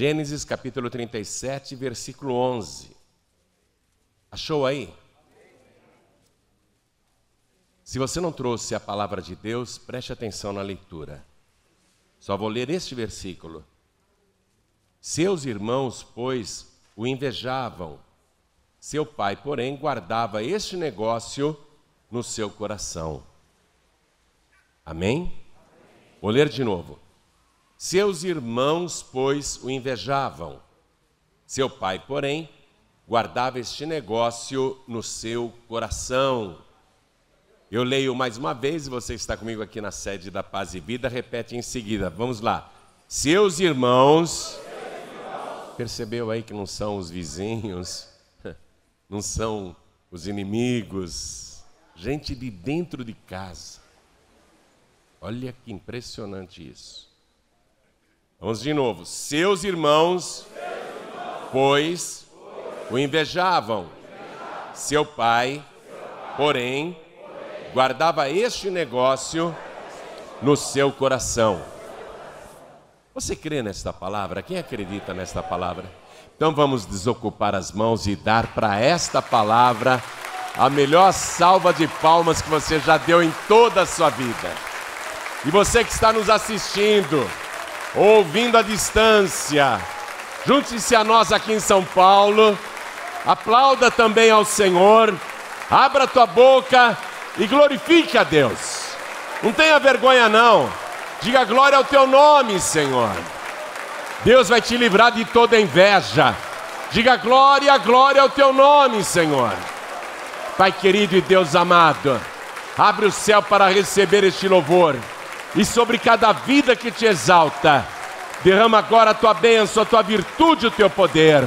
Gênesis capítulo 37, versículo 11. Achou aí? Se você não trouxe a palavra de Deus, preste atenção na leitura. Só vou ler este versículo. Seus irmãos, pois, o invejavam. Seu pai, porém, guardava este negócio no seu coração. Amém? Vou ler de novo. Seus irmãos, pois, o invejavam. Seu pai, porém, guardava este negócio no seu coração. Eu leio mais uma vez, e você está comigo aqui na sede da Paz e Vida, repete em seguida. Vamos lá. Seus irmãos, percebeu aí que não são os vizinhos, não são os inimigos, gente de dentro de casa. Olha que impressionante isso. Vamos de novo. Seus irmãos, pois, o invejavam. Seu pai, porém, guardava este negócio no seu coração. Você crê nesta palavra? Quem acredita nesta palavra? Então vamos desocupar as mãos e dar para esta palavra a melhor salva de palmas que você já deu em toda a sua vida. E você que está nos assistindo, ouvindo à distância, junte-se a nós aqui em São Paulo, aplauda também ao Senhor, abra tua boca e glorifique a Deus. Não tenha vergonha, não. Diga glória ao teu nome, Senhor. Deus vai te livrar de toda inveja. Diga glória, glória ao teu nome, Senhor. Pai querido e Deus amado, abre o céu para receber este louvor e sobre cada vida que te exalta. Derrama agora a tua bênção, a tua virtude, o teu poder.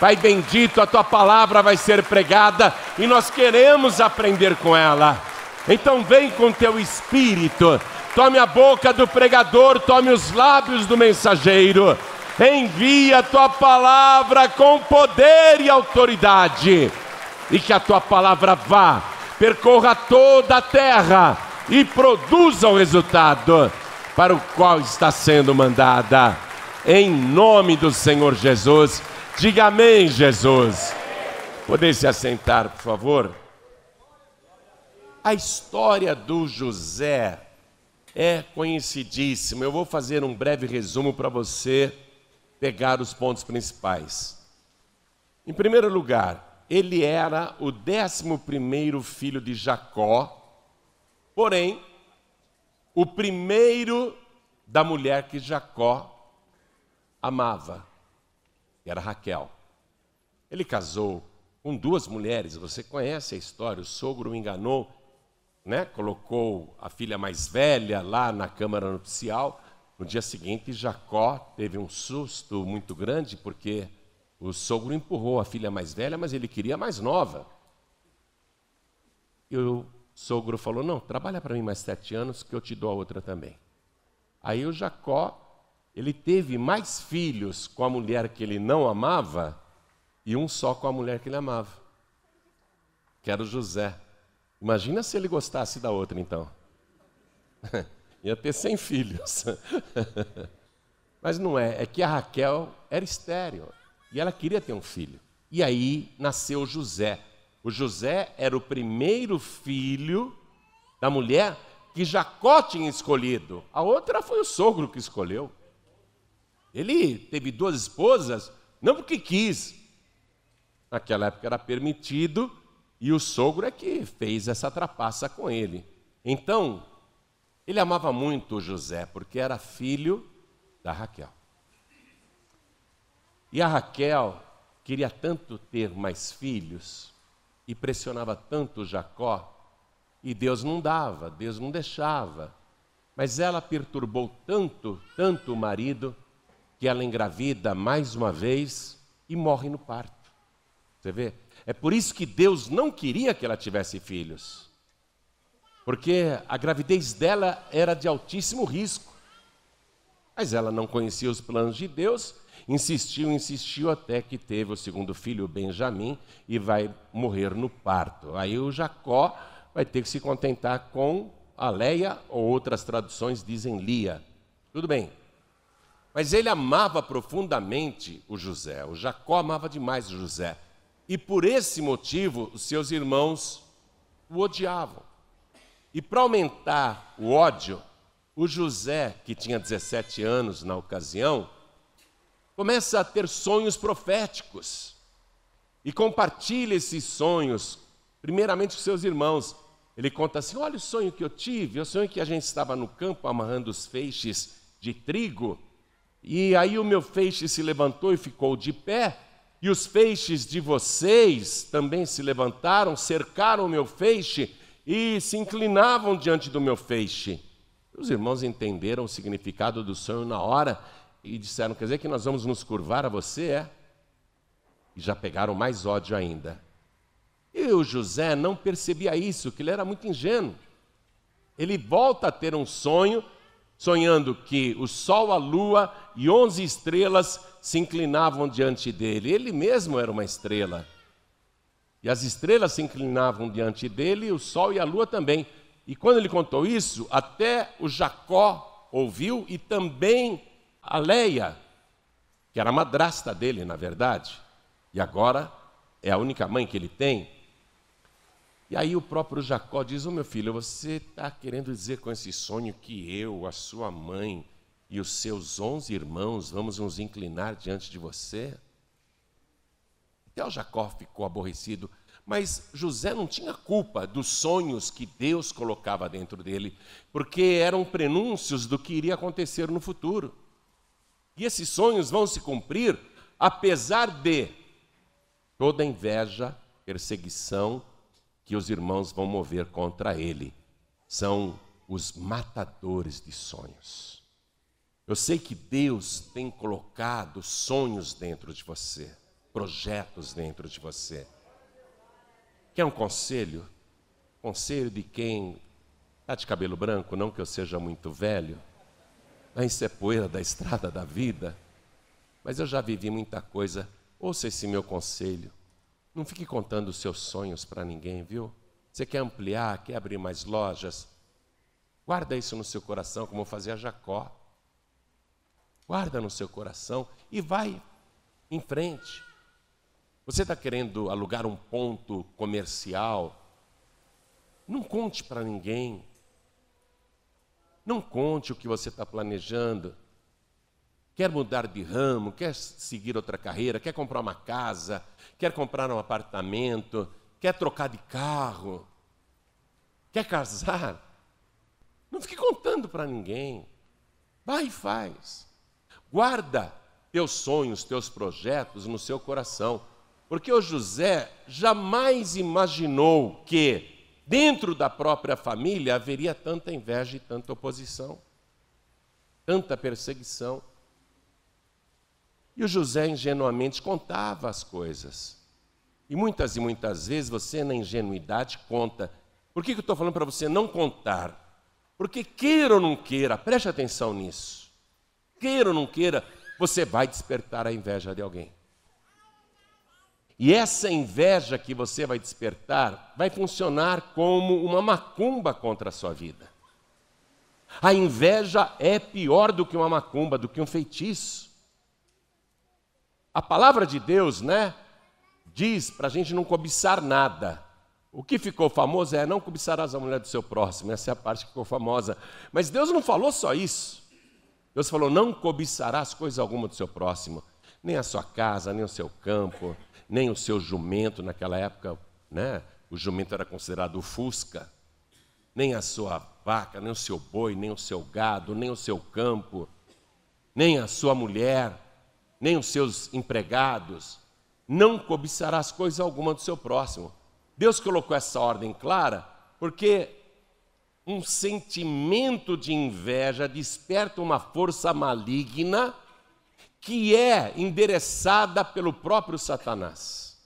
Pai bendito, a tua palavra vai ser pregada e nós queremos aprender com ela. Então vem com teu espírito, tome a boca do pregador, tome os lábios do mensageiro. Envia a tua palavra com poder e autoridade, e que a tua palavra vá, percorra toda a terra e produza o resultado para o qual está sendo mandada. Em nome do Senhor Jesus, diga amém, Jesus. Poder se assentar, por favor? A história do José é conhecidíssima. Eu vou fazer um breve resumo para você pegar os pontos principais. Em primeiro lugar, ele era o décimo primeiro filho de Jacó, Porém, o primeiro da mulher que Jacó amava, era Raquel. Ele casou com duas mulheres, você conhece a história, o sogro o enganou, né? colocou a filha mais velha lá na câmara nupcial. No dia seguinte, Jacó teve um susto muito grande, porque o sogro empurrou a filha mais velha, mas ele queria a mais nova. E o sogro falou: Não, trabalha para mim mais sete anos que eu te dou a outra também. Aí o Jacó, ele teve mais filhos com a mulher que ele não amava e um só com a mulher que ele amava, que era o José. Imagina se ele gostasse da outra então. Ia ter cem filhos. Mas não é, é que a Raquel era estéreo e ela queria ter um filho. E aí nasceu José. O José era o primeiro filho da mulher que Jacó tinha escolhido. A outra foi o sogro que escolheu. Ele teve duas esposas, não porque quis. Naquela época era permitido e o sogro é que fez essa trapaça com ele. Então, ele amava muito José porque era filho da Raquel. E a Raquel queria tanto ter mais filhos e pressionava tanto Jacó, e Deus não dava, Deus não deixava. Mas ela perturbou tanto, tanto o marido, que ela engravida mais uma vez e morre no parto. Você vê? É por isso que Deus não queria que ela tivesse filhos. Porque a gravidez dela era de altíssimo risco. Mas ela não conhecia os planos de Deus Insistiu, insistiu até que teve o segundo filho, Benjamim, e vai morrer no parto. Aí o Jacó vai ter que se contentar com a Leia, ou outras traduções dizem Lia. Tudo bem. Mas ele amava profundamente o José. O Jacó amava demais o José. E por esse motivo, os seus irmãos o odiavam. E para aumentar o ódio, o José, que tinha 17 anos na ocasião, começa a ter sonhos proféticos e compartilha esses sonhos, primeiramente com seus irmãos. Ele conta assim: Olha o sonho que eu tive. Eu sonhei que a gente estava no campo amarrando os feixes de trigo, e aí o meu feixe se levantou e ficou de pé, e os feixes de vocês também se levantaram, cercaram o meu feixe e se inclinavam diante do meu feixe. Os irmãos entenderam o significado do sonho na hora e disseram: Quer dizer que nós vamos nos curvar a você? É? E já pegaram mais ódio ainda. E o José não percebia isso, que ele era muito ingênuo. Ele volta a ter um sonho, sonhando que o sol, a lua e onze estrelas se inclinavam diante dele. Ele mesmo era uma estrela. E as estrelas se inclinavam diante dele, o sol e a lua também. E quando ele contou isso, até o Jacó ouviu e também a Leia, que era a madrasta dele, na verdade, e agora é a única mãe que ele tem. E aí o próprio Jacó diz: Ô oh, meu filho, você está querendo dizer com esse sonho que eu, a sua mãe e os seus onze irmãos vamos nos inclinar diante de você? Até o Jacó ficou aborrecido, mas José não tinha culpa dos sonhos que Deus colocava dentro dele, porque eram prenúncios do que iria acontecer no futuro. E esses sonhos vão se cumprir apesar de toda inveja, perseguição que os irmãos vão mover contra ele. São os matadores de sonhos. Eu sei que Deus tem colocado sonhos dentro de você, projetos dentro de você. Quer um conselho? Conselho de quem está de cabelo branco, não que eu seja muito velho, isso é poeira da estrada da vida. Mas eu já vivi muita coisa. Ouça esse meu conselho. Não fique contando os seus sonhos para ninguém, viu? Você quer ampliar, quer abrir mais lojas? Guarda isso no seu coração, como fazia Jacó. Guarda no seu coração e vai em frente. Você está querendo alugar um ponto comercial? Não conte para ninguém. Não conte o que você está planejando. Quer mudar de ramo, quer seguir outra carreira, quer comprar uma casa, quer comprar um apartamento, quer trocar de carro, quer casar. Não fique contando para ninguém. Vai e faz. Guarda teus sonhos, teus projetos no seu coração. Porque o José jamais imaginou que dentro da própria família haveria tanta inveja e tanta oposição, tanta perseguição. E o José ingenuamente contava as coisas. E muitas e muitas vezes você, na ingenuidade, conta. Por que, que eu estou falando para você não contar? Porque queira ou não queira, preste atenção nisso. Queira ou não queira, você vai despertar a inveja de alguém. E essa inveja que você vai despertar vai funcionar como uma macumba contra a sua vida. A inveja é pior do que uma macumba, do que um feitiço. A palavra de Deus, né, diz para a gente não cobiçar nada. O que ficou famoso é não cobiçarás a mulher do seu próximo, essa é a parte que ficou famosa. Mas Deus não falou só isso. Deus falou: não cobiçarás coisa alguma do seu próximo, nem a sua casa, nem o seu campo, nem o seu jumento, naquela época, né? O jumento era considerado fusca, nem a sua vaca, nem o seu boi, nem o seu gado, nem o seu campo, nem a sua mulher, nem os seus empregados. Não cobiçarás coisa alguma do seu próximo. Deus colocou essa ordem clara porque um sentimento de inveja desperta uma força maligna que é endereçada pelo próprio Satanás.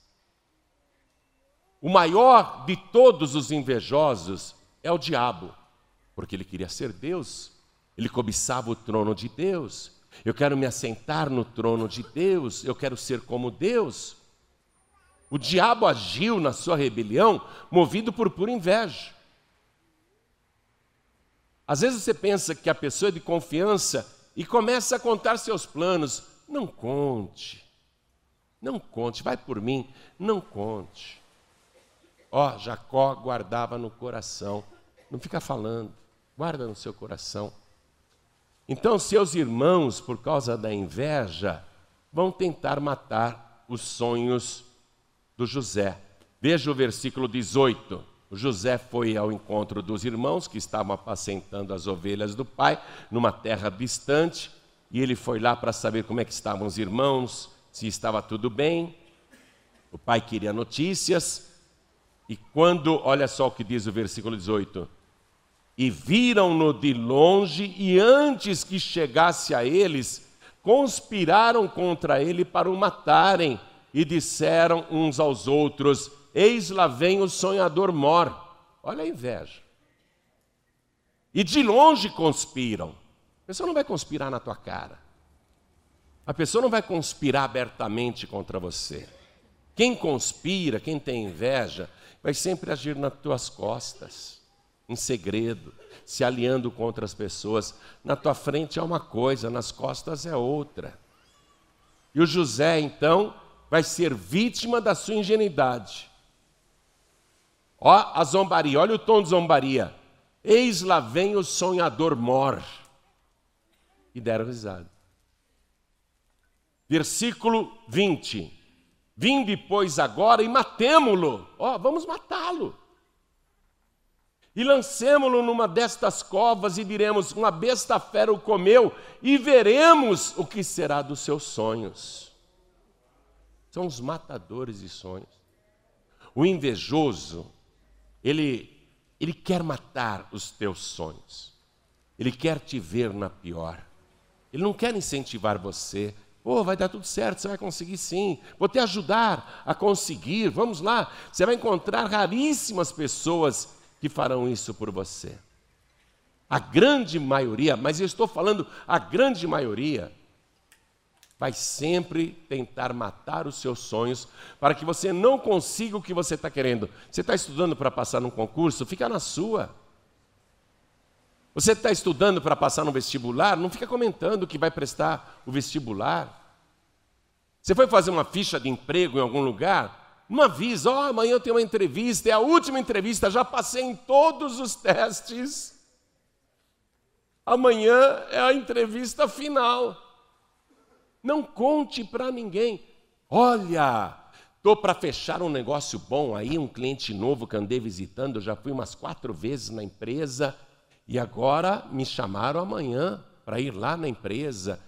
O maior de todos os invejosos é o diabo, porque ele queria ser Deus, ele cobiçava o trono de Deus. Eu quero me assentar no trono de Deus, eu quero ser como Deus. O diabo agiu na sua rebelião movido por pura inveja. Às vezes você pensa que a pessoa de confiança e começa a contar seus planos. Não conte, não conte, vai por mim, não conte. Ó, Jacó guardava no coração, não fica falando, guarda no seu coração. Então, seus irmãos, por causa da inveja, vão tentar matar os sonhos do José. Veja o versículo 18. José foi ao encontro dos irmãos que estavam apacentando as ovelhas do pai numa terra distante, e ele foi lá para saber como é que estavam os irmãos, se estava tudo bem. O pai queria notícias, e quando, olha só o que diz o versículo 18: e viram-no de longe, e antes que chegasse a eles, conspiraram contra ele para o matarem, e disseram uns aos outros: Eis lá vem o sonhador mor. Olha a inveja. E de longe conspiram. A pessoa não vai conspirar na tua cara. A pessoa não vai conspirar abertamente contra você. Quem conspira, quem tem inveja, vai sempre agir nas tuas costas em segredo, se aliando contra as pessoas. Na tua frente é uma coisa, nas costas é outra. E o José, então, vai ser vítima da sua ingenuidade. Ó a zombaria, olha o tom de zombaria. Eis lá vem o sonhador mor. E deram risada. Versículo 20. Vinde, pois, agora e matemo-lo. Ó, vamos matá-lo e lancemo-lo numa destas covas e diremos: Uma besta fera o comeu, e veremos o que será dos seus sonhos. São os matadores de sonhos. O invejoso, ele, ele quer matar os teus sonhos, ele quer te ver na pior, ele não quer incentivar você. Oh, vai dar tudo certo, você vai conseguir sim. Vou te ajudar a conseguir. Vamos lá. Você vai encontrar raríssimas pessoas que farão isso por você. A grande maioria, mas eu estou falando a grande maioria, vai sempre tentar matar os seus sonhos para que você não consiga o que você está querendo. Você está estudando para passar num concurso? Fica na sua. Você está estudando para passar no vestibular? Não fica comentando que vai prestar o vestibular. Você foi fazer uma ficha de emprego em algum lugar? Não avisa, ó, oh, amanhã eu tenho uma entrevista, é a última entrevista, já passei em todos os testes. Amanhã é a entrevista final. Não conte para ninguém. Olha, estou para fechar um negócio bom aí, um cliente novo que andei visitando, já fui umas quatro vezes na empresa e agora me chamaram amanhã para ir lá na empresa.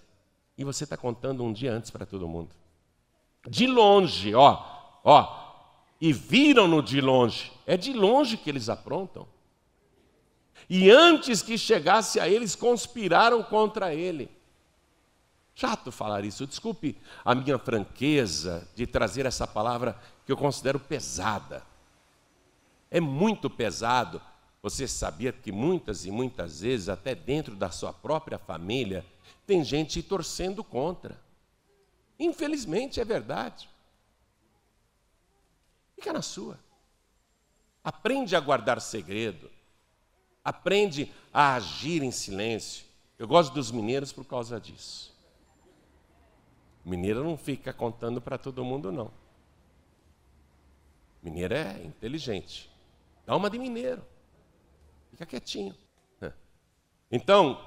E você está contando um dia antes para todo mundo. De longe, ó, Ó, e viram-no de longe. É de longe que eles aprontam. E antes que chegasse a eles, conspiraram contra ele. Chato falar isso, desculpe a minha franqueza de trazer essa palavra que eu considero pesada. É muito pesado. Você sabia que muitas e muitas vezes, até dentro da sua própria família, tem gente torcendo contra. Infelizmente é verdade. Fica na sua. Aprende a guardar segredo. Aprende a agir em silêncio. Eu gosto dos mineiros por causa disso. Mineiro não fica contando para todo mundo, não. Mineiro é inteligente. Dá uma de mineiro. Fica quietinho. Então,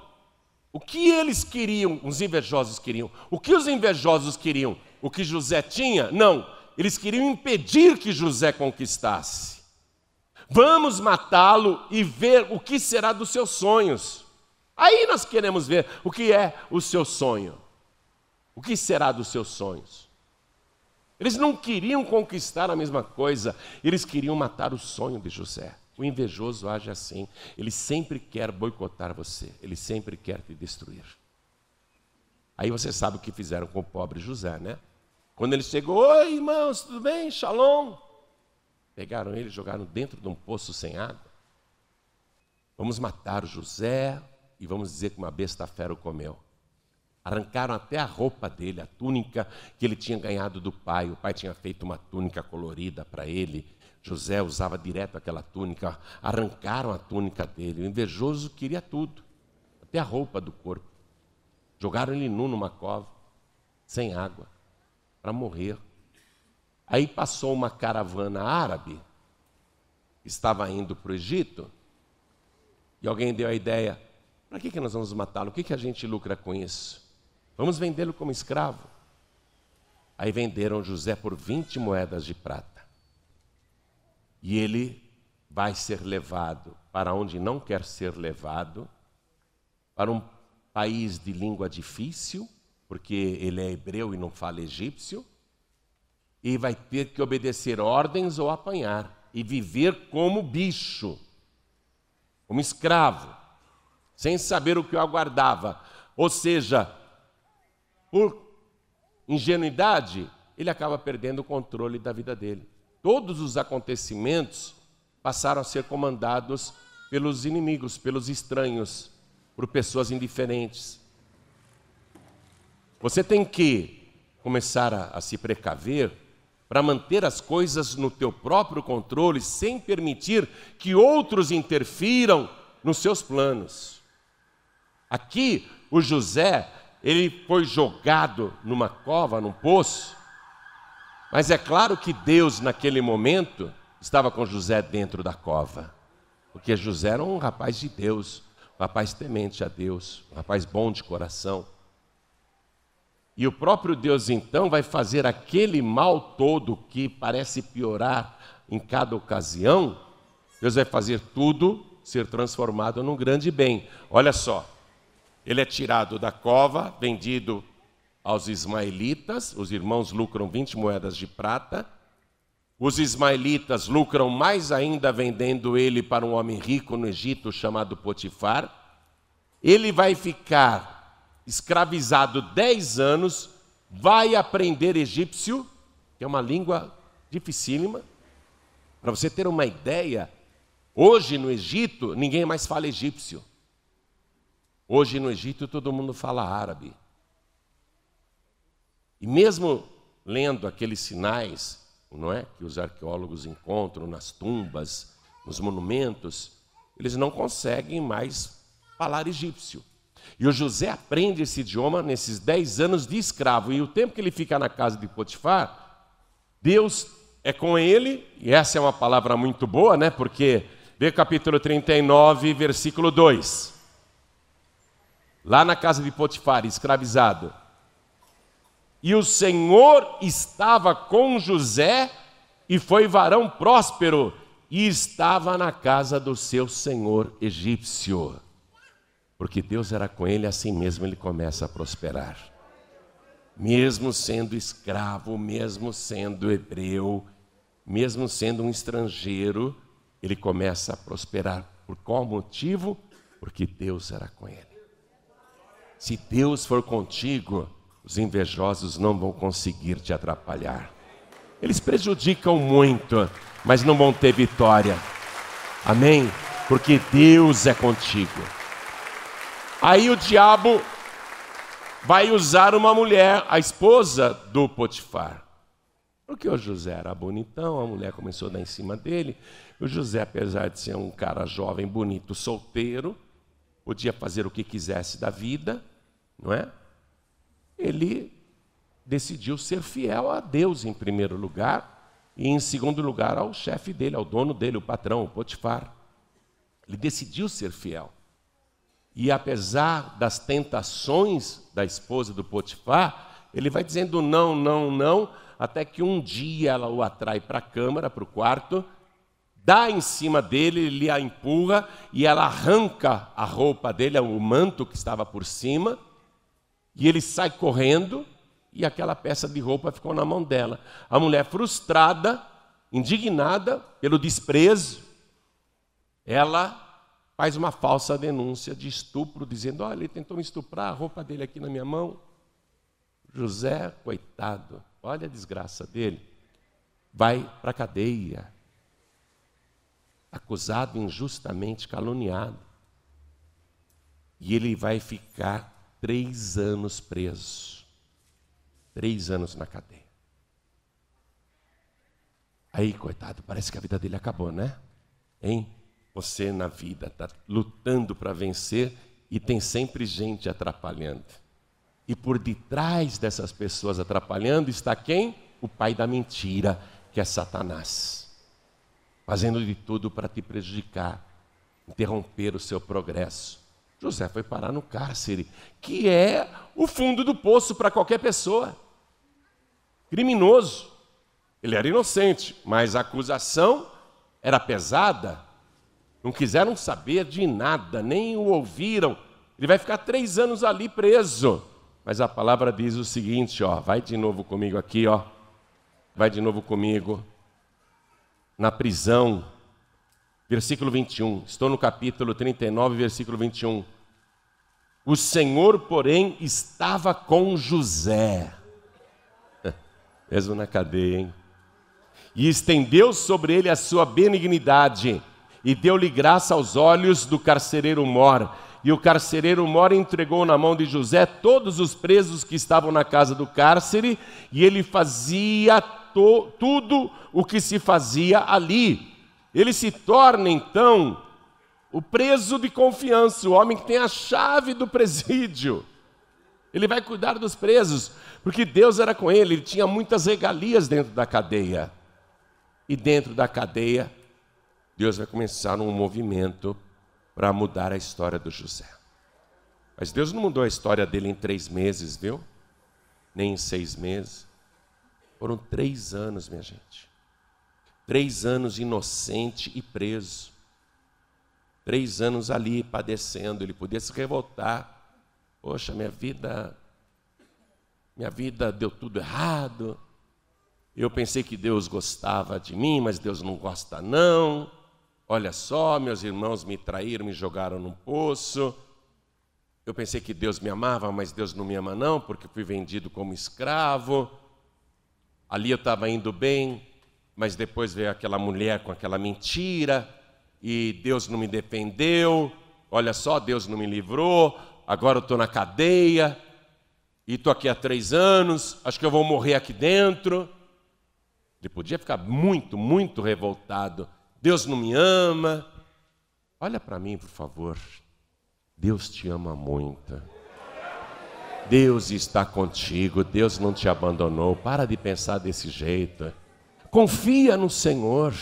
o que eles queriam, os invejosos queriam? O que os invejosos queriam? O que José tinha? Não. Eles queriam impedir que José conquistasse. Vamos matá-lo e ver o que será dos seus sonhos. Aí nós queremos ver o que é o seu sonho. O que será dos seus sonhos? Eles não queriam conquistar a mesma coisa, eles queriam matar o sonho de José. O invejoso age assim, ele sempre quer boicotar você, ele sempre quer te destruir. Aí você sabe o que fizeram com o pobre José, né? Quando ele chegou, oi irmãos, tudo bem? Shalom. Pegaram ele e jogaram dentro de um poço sem água. Vamos matar o José e vamos dizer que uma besta fera o comeu. Arrancaram até a roupa dele, a túnica que ele tinha ganhado do pai. O pai tinha feito uma túnica colorida para ele. José usava direto aquela túnica. Arrancaram a túnica dele. O invejoso queria tudo, até a roupa do corpo. Jogaram ele nu numa cova, sem água, para morrer. Aí passou uma caravana árabe, estava indo para o Egito, e alguém deu a ideia: para que, que nós vamos matá-lo? O que, que a gente lucra com isso? Vamos vendê-lo como escravo. Aí venderam José por 20 moedas de prata. E ele vai ser levado para onde não quer ser levado, para um país de língua difícil, porque ele é hebreu e não fala egípcio, e vai ter que obedecer ordens ou apanhar, e viver como bicho, como escravo, sem saber o que o aguardava. Ou seja, por ingenuidade, ele acaba perdendo o controle da vida dele. Todos os acontecimentos passaram a ser comandados pelos inimigos, pelos estranhos, por pessoas indiferentes. Você tem que começar a, a se precaver para manter as coisas no teu próprio controle, sem permitir que outros interfiram nos seus planos. Aqui, o José, ele foi jogado numa cova, num poço, mas é claro que Deus, naquele momento, estava com José dentro da cova, porque José era um rapaz de Deus, um rapaz temente a Deus, um rapaz bom de coração. E o próprio Deus então vai fazer aquele mal todo que parece piorar em cada ocasião, Deus vai fazer tudo ser transformado num grande bem. Olha só, ele é tirado da cova, vendido aos ismaelitas, os irmãos lucram 20 moedas de prata. Os ismaelitas lucram mais ainda vendendo ele para um homem rico no Egito chamado Potifar. Ele vai ficar escravizado 10 anos, vai aprender egípcio, que é uma língua dificílima. Para você ter uma ideia, hoje no Egito ninguém mais fala egípcio. Hoje no Egito todo mundo fala árabe. E mesmo lendo aqueles sinais, não é, que os arqueólogos encontram nas tumbas, nos monumentos, eles não conseguem mais falar egípcio. E o José aprende esse idioma nesses dez anos de escravo. E o tempo que ele fica na casa de Potifar, Deus é com ele, e essa é uma palavra muito boa, né? Porque, vê capítulo 39, versículo 2 lá na casa de Potifar, escravizado. E o Senhor estava com José e foi varão próspero e estava na casa do seu senhor egípcio. Porque Deus era com ele, assim mesmo ele começa a prosperar. Mesmo sendo escravo, mesmo sendo hebreu, mesmo sendo um estrangeiro, ele começa a prosperar. Por qual motivo? Porque Deus era com ele. Se Deus for contigo, os invejosos não vão conseguir te atrapalhar. Eles prejudicam muito, mas não vão ter vitória. Amém? Porque Deus é contigo. Aí o diabo vai usar uma mulher, a esposa do Potifar. Porque o José era bonitão, a mulher começou a dar em cima dele. O José, apesar de ser um cara jovem, bonito, solteiro, podia fazer o que quisesse da vida, não é? Ele decidiu ser fiel a Deus em primeiro lugar e em segundo lugar ao chefe dele, ao dono dele, o patrão, o Potifar. Ele decidiu ser fiel. E apesar das tentações da esposa do Potifar, ele vai dizendo não, não, não, até que um dia ela o atrai para a câmara, para o quarto, dá em cima dele, ele a empurra e ela arranca a roupa dele, o manto que estava por cima, e ele sai correndo e aquela peça de roupa ficou na mão dela. A mulher frustrada, indignada pelo desprezo, ela faz uma falsa denúncia de estupro, dizendo: Olha, ele tentou me estuprar, a roupa dele aqui na minha mão. José, coitado, olha a desgraça dele, vai para a cadeia acusado injustamente, caluniado. E ele vai ficar três anos preso. Três anos na cadeia. Aí, coitado, parece que a vida dele acabou, né? Hein? Você na vida está lutando para vencer e tem sempre gente atrapalhando. E por detrás dessas pessoas atrapalhando está quem? O pai da mentira, que é Satanás. Fazendo de tudo para te prejudicar, interromper o seu progresso. José foi parar no cárcere, que é o fundo do poço para qualquer pessoa. Criminoso. Ele era inocente, mas a acusação era pesada. Não quiseram saber de nada, nem o ouviram. Ele vai ficar três anos ali preso. Mas a palavra diz o seguinte, ó, vai de novo comigo aqui, ó. Vai de novo comigo. Na prisão, versículo 21. Estou no capítulo 39, versículo 21. O Senhor, porém, estava com José. Mesmo na cadeia, hein? E estendeu sobre ele a sua benignidade, e deu-lhe graça aos olhos do carcereiro mor e o carcereiro Mora entregou na mão de José todos os presos que estavam na casa do cárcere, e ele fazia tudo o que se fazia ali. Ele se torna então o preso de confiança, o homem que tem a chave do presídio. Ele vai cuidar dos presos, porque Deus era com ele, ele tinha muitas regalias dentro da cadeia. E dentro da cadeia, Deus vai começar um movimento para mudar a história do José. Mas Deus não mudou a história dele em três meses, viu? Nem em seis meses. Foram três anos, minha gente. Três anos inocente e preso. Três anos ali padecendo. Ele podia se revoltar. Poxa, minha vida. Minha vida deu tudo errado. Eu pensei que Deus gostava de mim, mas Deus não gosta, não. Olha só, meus irmãos me traíram, me jogaram num poço. Eu pensei que Deus me amava, mas Deus não me ama, não, porque fui vendido como escravo. Ali eu estava indo bem, mas depois veio aquela mulher com aquela mentira, e Deus não me defendeu. Olha só, Deus não me livrou. Agora eu estou na cadeia, e estou aqui há três anos, acho que eu vou morrer aqui dentro. Ele podia ficar muito, muito revoltado Deus não me ama. Olha para mim, por favor. Deus te ama muito. Deus está contigo, Deus não te abandonou. Para de pensar desse jeito. Confia no Senhor.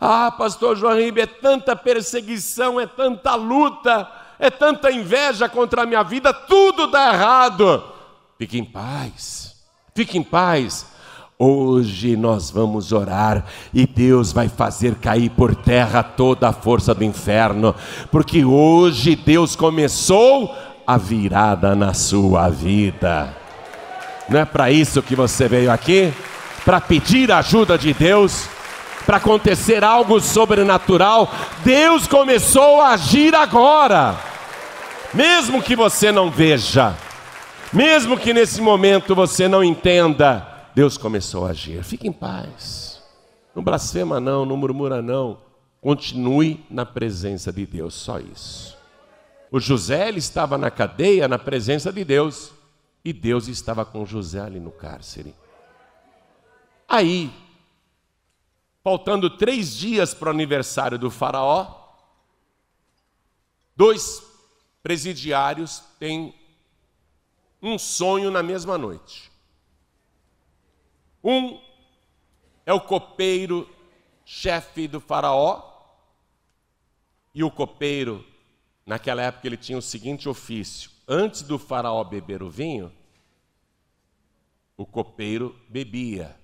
Ah, pastor João Ribe, é tanta perseguição, é tanta luta, é tanta inveja contra a minha vida, tudo dá errado. Fique em paz, fique em paz. Hoje nós vamos orar e Deus vai fazer cair por terra toda a força do inferno, porque hoje Deus começou a virada na sua vida. Não é para isso que você veio aqui? Para pedir a ajuda de Deus? Para acontecer algo sobrenatural? Deus começou a agir agora, mesmo que você não veja, mesmo que nesse momento você não entenda Deus começou a agir. Fique em paz. Não blasfema não, não murmura não. Continue na presença de Deus, só isso. O José ele estava na cadeia na presença de Deus e Deus estava com José ali no cárcere. Aí, faltando três dias para o aniversário do faraó, dois presidiários têm um sonho na mesma noite. Um é o copeiro chefe do faraó, e o copeiro, naquela época, ele tinha o seguinte ofício: antes do faraó beber o vinho, o copeiro bebia.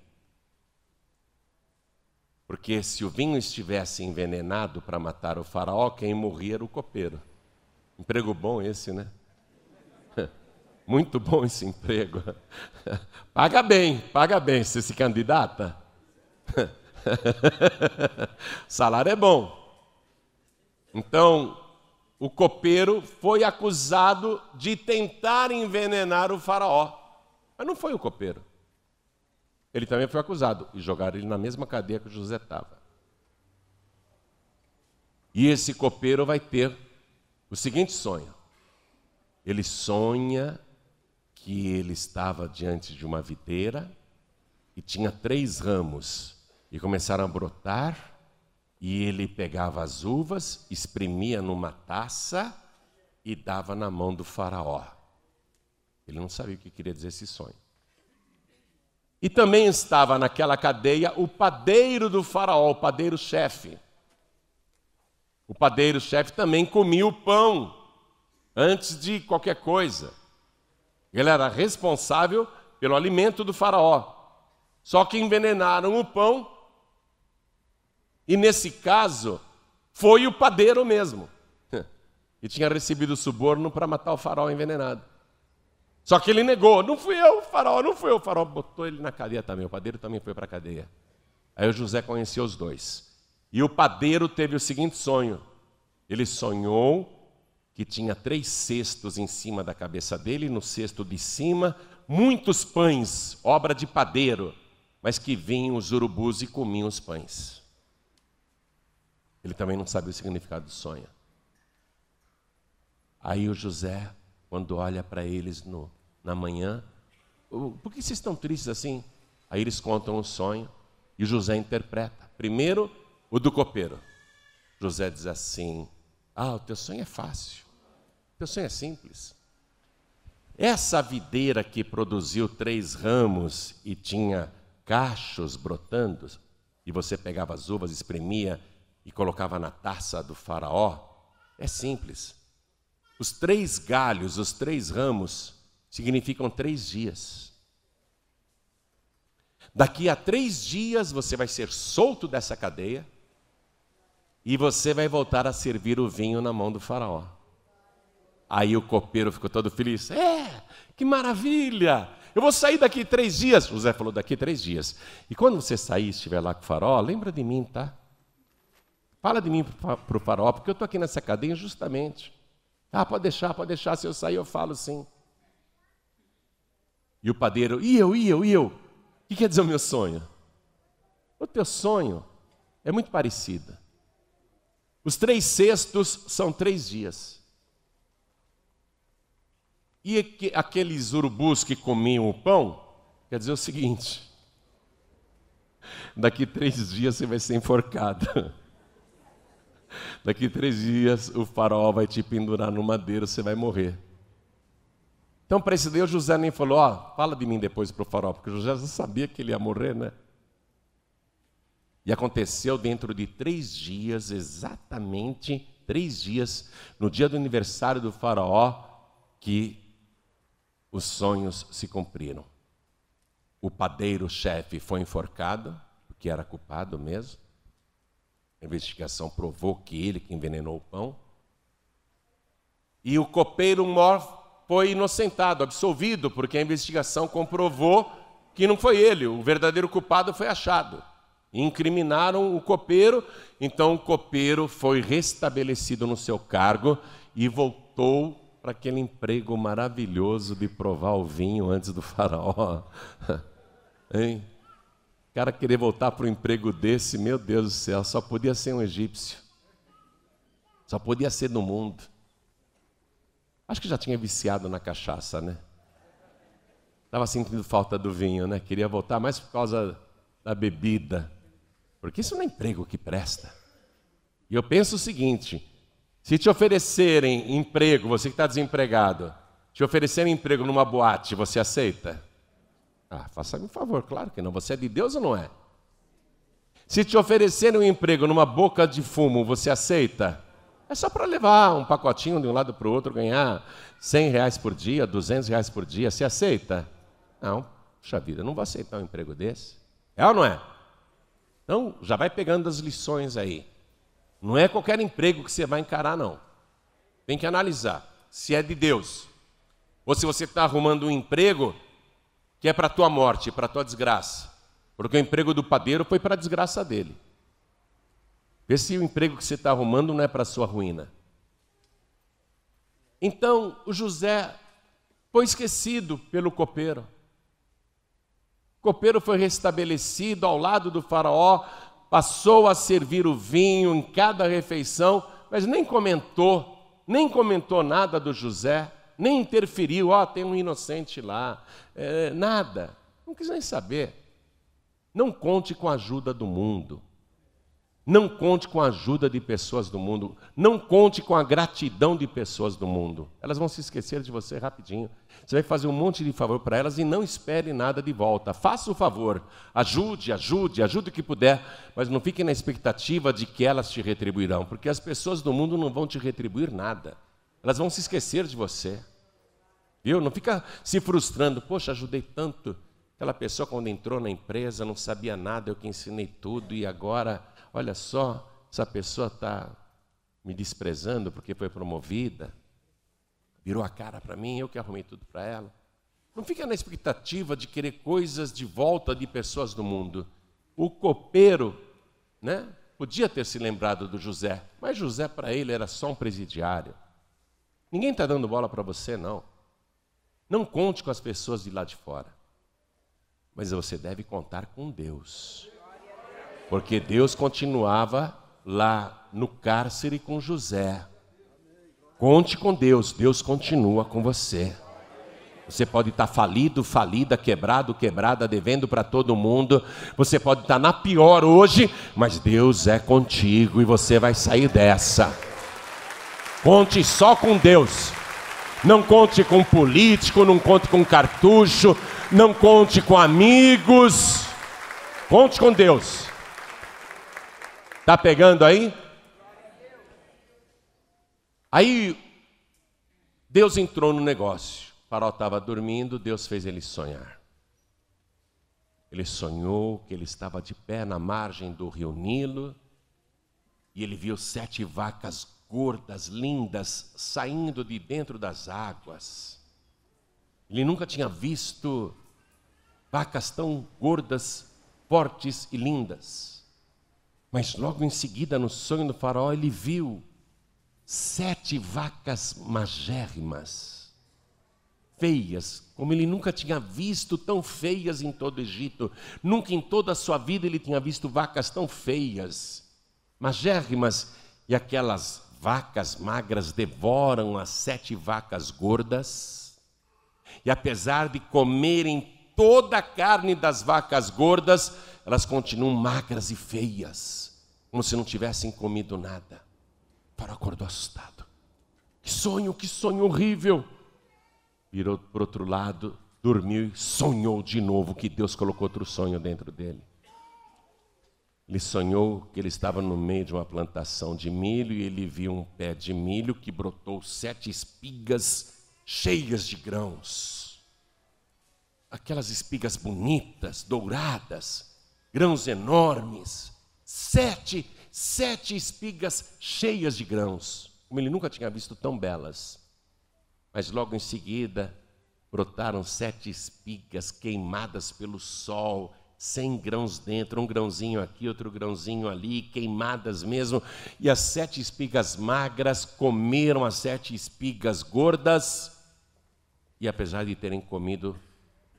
Porque se o vinho estivesse envenenado para matar o faraó, quem morria era o copeiro. Emprego bom esse, né? Muito bom esse emprego. Paga bem, paga bem. Você se candidata? Salário é bom. Então, o copeiro foi acusado de tentar envenenar o faraó. Mas não foi o copeiro. Ele também foi acusado e jogaram ele na mesma cadeia que José estava. E esse copeiro vai ter o seguinte sonho. Ele sonha que ele estava diante de uma videira e tinha três ramos e começaram a brotar e ele pegava as uvas, exprimia numa taça e dava na mão do faraó. Ele não sabia o que queria dizer esse sonho. E também estava naquela cadeia o padeiro do faraó, o padeiro-chefe. O padeiro-chefe também comia o pão antes de qualquer coisa. Ele era responsável pelo alimento do faraó. Só que envenenaram o pão, e nesse caso, foi o padeiro mesmo. E tinha recebido suborno para matar o faraó envenenado. Só que ele negou, não fui eu, faraó, não fui eu. O faraó botou ele na cadeia também, o padeiro também foi para a cadeia. Aí o José conheceu os dois. E o padeiro teve o seguinte sonho: ele sonhou que tinha três cestos em cima da cabeça dele, no cesto de cima, muitos pães, obra de padeiro, mas que vinham os urubus e comiam os pães. Ele também não sabia o significado do sonho. Aí o José quando olha para eles no, na manhã. Por que vocês estão tristes assim? Aí eles contam um sonho e José interpreta. Primeiro, o do copeiro. José diz assim: Ah, o teu sonho é fácil, o teu sonho é simples. Essa videira que produziu três ramos e tinha cachos brotando, e você pegava as uvas, espremia e colocava na taça do faraó, é simples. Os três galhos, os três ramos, significam três dias. Daqui a três dias você vai ser solto dessa cadeia e você vai voltar a servir o vinho na mão do faraó. Aí o copeiro ficou todo feliz. É, que maravilha! Eu vou sair daqui três dias. José falou, daqui três dias. E quando você sair e estiver lá com o faraó, lembra de mim, tá? Fala de mim para o faraó, porque eu estou aqui nessa cadeia justamente. Ah, pode deixar, pode deixar, se eu sair eu falo sim. E o padeiro, e eu, e eu, e eu? O que quer dizer o meu sonho? O teu sonho é muito parecido. Os três cestos são três dias. E aqueles urubus que comiam o pão, quer dizer o seguinte: daqui três dias você vai ser enforcado. Daqui três dias o faraó vai te pendurar no madeiro, você vai morrer. Então, para esse Deus, José nem falou: Ó, fala de mim depois para o faraó, porque José já sabia que ele ia morrer, né? E aconteceu dentro de três dias, exatamente três dias, no dia do aniversário do Faraó, que os sonhos se cumpriram. O padeiro-chefe foi enforcado, porque era culpado mesmo. A investigação provou que ele que envenenou o pão. E o copeiro mor foi inocentado, absolvido, porque a investigação comprovou que não foi ele, o verdadeiro culpado foi achado. Incriminaram o copeiro, então o copeiro foi restabelecido no seu cargo e voltou para aquele emprego maravilhoso de provar o vinho antes do faraó. hein? Cara querer voltar para um emprego desse, meu Deus do céu, só podia ser um egípcio. Só podia ser do mundo. Acho que já tinha viciado na cachaça, né? Estava sentindo falta do vinho, né? Queria voltar mais por causa da bebida. Porque isso não é emprego que presta. E eu penso o seguinte: se te oferecerem emprego, você que está desempregado, te oferecerem emprego numa boate, você aceita? Ah, faça-me um favor, claro que não. Você é de Deus ou não é? Se te oferecerem um emprego numa boca de fumo, você aceita? É só para levar um pacotinho de um lado para o outro, ganhar 100 reais por dia, 200 reais por dia. Você aceita? Não, puxa vida, não vou aceitar um emprego desse. É ou não é? Então, já vai pegando as lições aí. Não é qualquer emprego que você vai encarar, não. Tem que analisar se é de Deus. Ou se você está arrumando um emprego que é para a tua morte, para a tua desgraça. Porque o emprego do padeiro foi para a desgraça dele. Vê se o emprego que você está arrumando não é para a sua ruína. Então, o José foi esquecido pelo copeiro. O copeiro foi restabelecido ao lado do faraó, passou a servir o vinho em cada refeição, mas nem comentou, nem comentou nada do José nem interferiu, ó, oh, tem um inocente lá, é, nada. Não quis nem saber. Não conte com a ajuda do mundo. Não conte com a ajuda de pessoas do mundo. Não conte com a gratidão de pessoas do mundo. Elas vão se esquecer de você rapidinho. Você vai fazer um monte de favor para elas e não espere nada de volta. Faça o favor. Ajude, ajude, ajude o que puder. Mas não fique na expectativa de que elas te retribuirão. Porque as pessoas do mundo não vão te retribuir nada. Elas vão se esquecer de você. Viu? Não fica se frustrando. Poxa, ajudei tanto. Aquela pessoa, quando entrou na empresa, não sabia nada, eu que ensinei tudo e agora olha só, essa pessoa está me desprezando porque foi promovida, virou a cara para mim, eu que arrumei tudo para ela. Não fica na expectativa de querer coisas de volta de pessoas do mundo. O copeiro, né, podia ter se lembrado do José, mas José para ele era só um presidiário. Ninguém está dando bola para você, não. Não conte com as pessoas de lá de fora, mas você deve contar com Deus. Porque Deus continuava lá no cárcere com José. Conte com Deus, Deus continua com você. Você pode estar falido, falida, quebrado, quebrada, devendo para todo mundo. Você pode estar na pior hoje, mas Deus é contigo e você vai sair dessa. Conte só com Deus. Não conte com político, não conte com cartucho, não conte com amigos. Conte com Deus. Tá pegando aí? Aí Deus entrou no negócio. O farol estava dormindo, Deus fez ele sonhar. Ele sonhou que ele estava de pé na margem do rio Nilo e ele viu sete vacas gordas, lindas, saindo de dentro das águas. Ele nunca tinha visto vacas tão gordas, fortes e lindas. Mas logo em seguida, no sonho do faraó, ele viu sete vacas magérrimas, feias, como ele nunca tinha visto tão feias em todo o Egito. Nunca em toda a sua vida ele tinha visto vacas tão feias, magérrimas. E aquelas vacas magras devoram as sete vacas gordas. E apesar de comerem toda a carne das vacas gordas, elas continuam magras e feias, como se não tivessem comido nada. Para acordou assustado. Que sonho, que sonho horrível. Virou para o outro lado, dormiu e sonhou de novo que Deus colocou outro sonho dentro dele. Ele sonhou que ele estava no meio de uma plantação de milho e ele viu um pé de milho que brotou sete espigas cheias de grãos. Aquelas espigas bonitas, douradas, grãos enormes, sete, sete espigas cheias de grãos, como ele nunca tinha visto tão belas. Mas logo em seguida brotaram sete espigas queimadas pelo sol, cem grãos dentro, um grãozinho aqui, outro grãozinho ali, queimadas mesmo, e as sete espigas magras comeram as sete espigas gordas, e apesar de terem comido,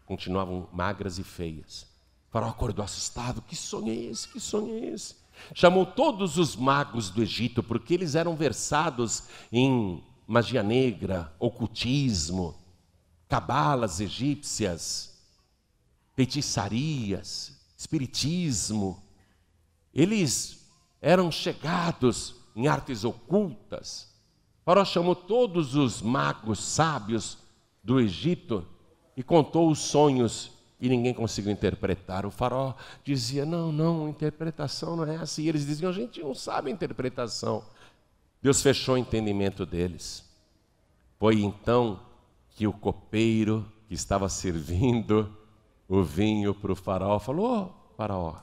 continuavam magras e feias. Faraó acordou assustado. Que sonho é esse? Que sonho é esse? Chamou todos os magos do Egito, porque eles eram versados em magia negra, ocultismo, cabalas egípcias, feitiçarias, espiritismo. Eles eram chegados em artes ocultas. Faraó chamou todos os magos sábios do Egito e contou os sonhos e ninguém conseguiu interpretar. O farol dizia: não, não, interpretação não é assim. E eles diziam: a gente não sabe a interpretação. Deus fechou o entendimento deles. Foi então que o copeiro que estava servindo o vinho para o faraó falou: oh, faraó,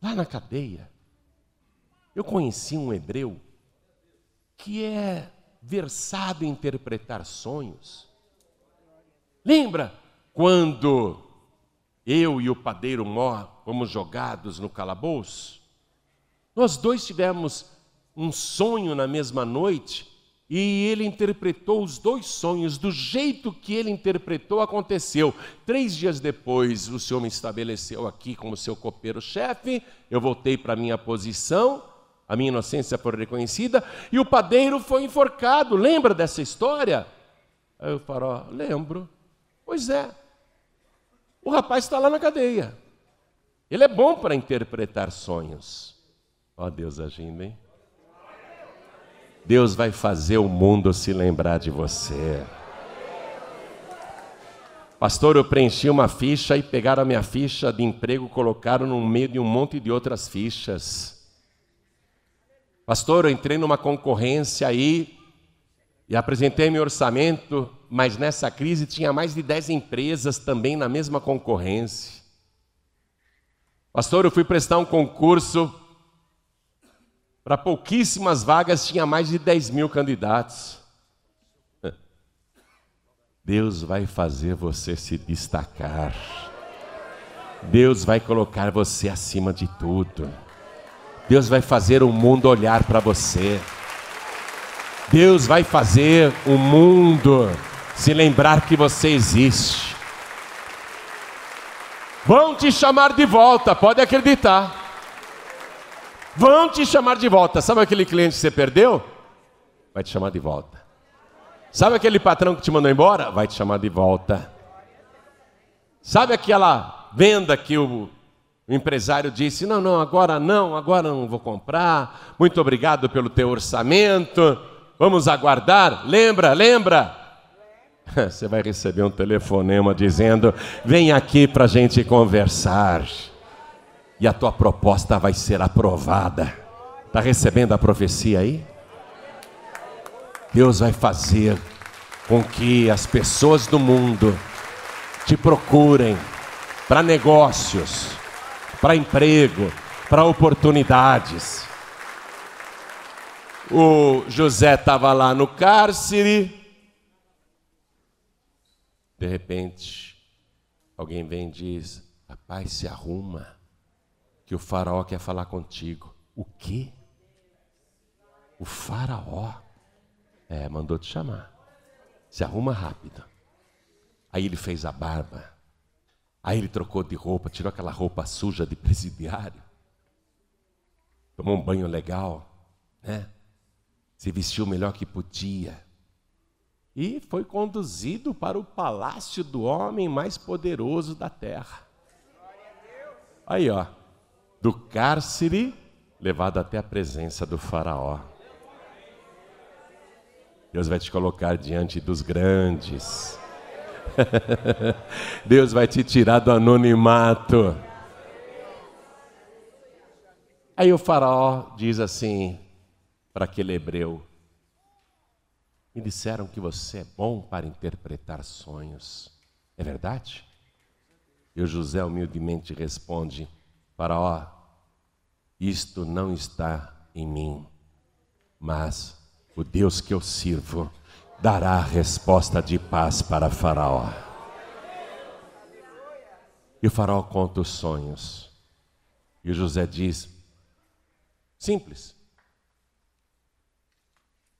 lá na cadeia, eu conheci um hebreu que é versado em interpretar sonhos. Lembra quando eu e o padeiro Mó fomos jogados no calabouço? Nós dois tivemos um sonho na mesma noite e ele interpretou os dois sonhos do jeito que ele interpretou aconteceu. Três dias depois, o Senhor me estabeleceu aqui como seu copeiro-chefe. Eu voltei para a minha posição, a minha inocência foi reconhecida e o padeiro foi enforcado. Lembra dessa história? Aí o farol, lembro. Pois é. O rapaz está lá na cadeia. Ele é bom para interpretar sonhos. Ó Deus agindo, hein? Deus vai fazer o mundo se lembrar de você. Pastor, eu preenchi uma ficha e pegaram a minha ficha de emprego, colocaram no meio de um monte de outras fichas. Pastor, eu entrei numa concorrência aí e apresentei meu orçamento, mas nessa crise tinha mais de 10 empresas também na mesma concorrência. Pastor, eu fui prestar um concurso para pouquíssimas vagas, tinha mais de 10 mil candidatos. Deus vai fazer você se destacar. Deus vai colocar você acima de tudo. Deus vai fazer o mundo olhar para você. Deus vai fazer o mundo se lembrar que você existe. Vão te chamar de volta, pode acreditar. Vão te chamar de volta. Sabe aquele cliente que você perdeu? Vai te chamar de volta. Sabe aquele patrão que te mandou embora? Vai te chamar de volta. Sabe aquela venda que o, empresário disse: Não, não, agora não, agora não vou comprar. Muito obrigado pelo teu orçamento. Vamos aguardar. Lembra, lembra? Você vai receber um telefonema dizendo: Vem aqui para a gente conversar. E a tua proposta vai ser aprovada. Está recebendo a profecia aí? Deus vai fazer com que as pessoas do mundo te procurem para negócios, para emprego, para oportunidades. O José estava lá no cárcere. De repente, alguém vem e diz: Rapaz, se arruma, que o faraó quer falar contigo. O quê? O faraó? É, mandou te chamar. Se arruma rápido. Aí ele fez a barba. Aí ele trocou de roupa, tirou aquela roupa suja de presidiário. Tomou um banho legal, né? Se vestiu melhor que podia. E foi conduzido para o palácio do homem mais poderoso da terra. Aí, ó, do cárcere levado até a presença do faraó. Deus vai te colocar diante dos grandes. Deus vai te tirar do anonimato. Aí o faraó diz assim para aquele hebreu: Me disseram que você é bom para interpretar sonhos. É verdade? E o José humildemente responde: Faraó, isto não está em mim, mas o Deus que eu sirvo dará a resposta de paz para Faraó. E o Faraó conta os sonhos. E o José diz: simples.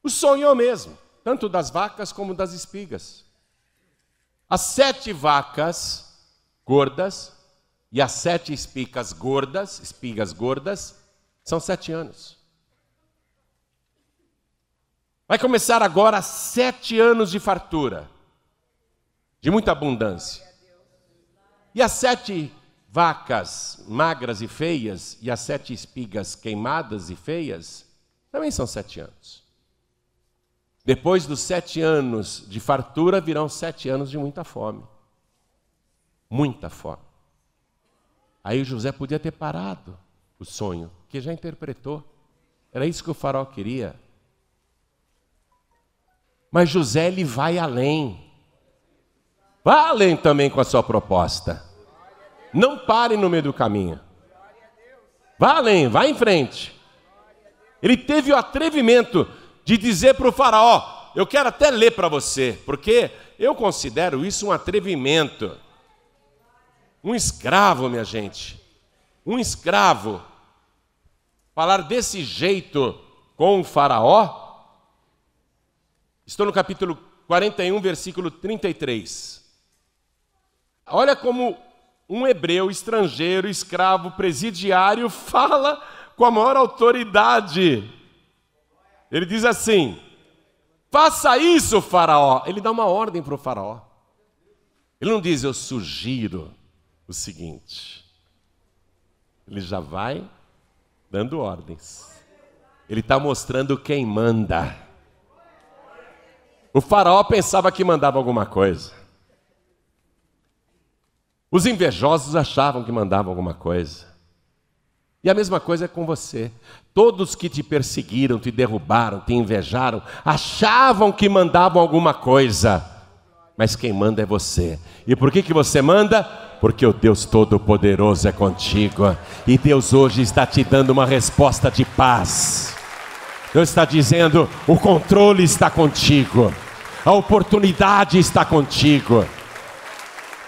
O sonho é o mesmo, tanto das vacas como das espigas. As sete vacas gordas e as sete espigas gordas, espigas gordas, são sete anos. Vai começar agora sete anos de fartura, de muita abundância. E as sete vacas magras e feias, e as sete espigas queimadas e feias, também são sete anos. Depois dos sete anos de fartura, virão sete anos de muita fome. Muita fome. Aí José podia ter parado o sonho, que já interpretou. Era isso que o faraó queria. Mas José ele vai além. Vá além também com a sua proposta. Não pare no meio do caminho. Vá além, vá em frente. Ele teve o atrevimento de dizer para o faraó: Eu quero até ler para você, porque eu considero isso um atrevimento. Um escravo, minha gente. Um escravo. Falar desse jeito com o faraó Estou no capítulo 41, versículo 33. Olha como um hebreu estrangeiro, escravo, presidiário, fala com a maior autoridade. Ele diz assim: faça isso, Faraó. Ele dá uma ordem para o Faraó. Ele não diz, eu sugiro o seguinte. Ele já vai dando ordens. Ele está mostrando quem manda. O faraó pensava que mandava alguma coisa. Os invejosos achavam que mandavam alguma coisa. E a mesma coisa é com você. Todos que te perseguiram, te derrubaram, te invejaram, achavam que mandavam alguma coisa. Mas quem manda é você. E por que, que você manda? Porque o Deus Todo-Poderoso é contigo. E Deus hoje está te dando uma resposta de paz. Deus está dizendo: o controle está contigo, a oportunidade está contigo.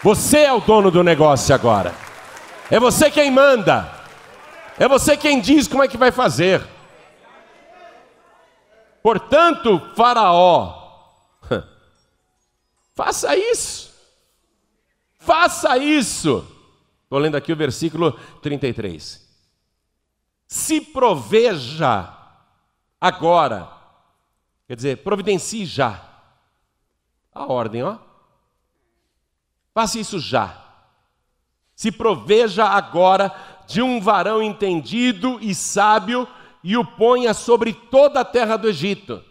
Você é o dono do negócio agora. É você quem manda. É você quem diz como é que vai fazer. Portanto, Faraó, faça isso. Faça isso. Estou lendo aqui o versículo 33. Se proveja agora, quer dizer, providencie já. A ordem, ó. Faça isso já. Se proveja agora de um varão entendido e sábio e o ponha sobre toda a terra do Egito.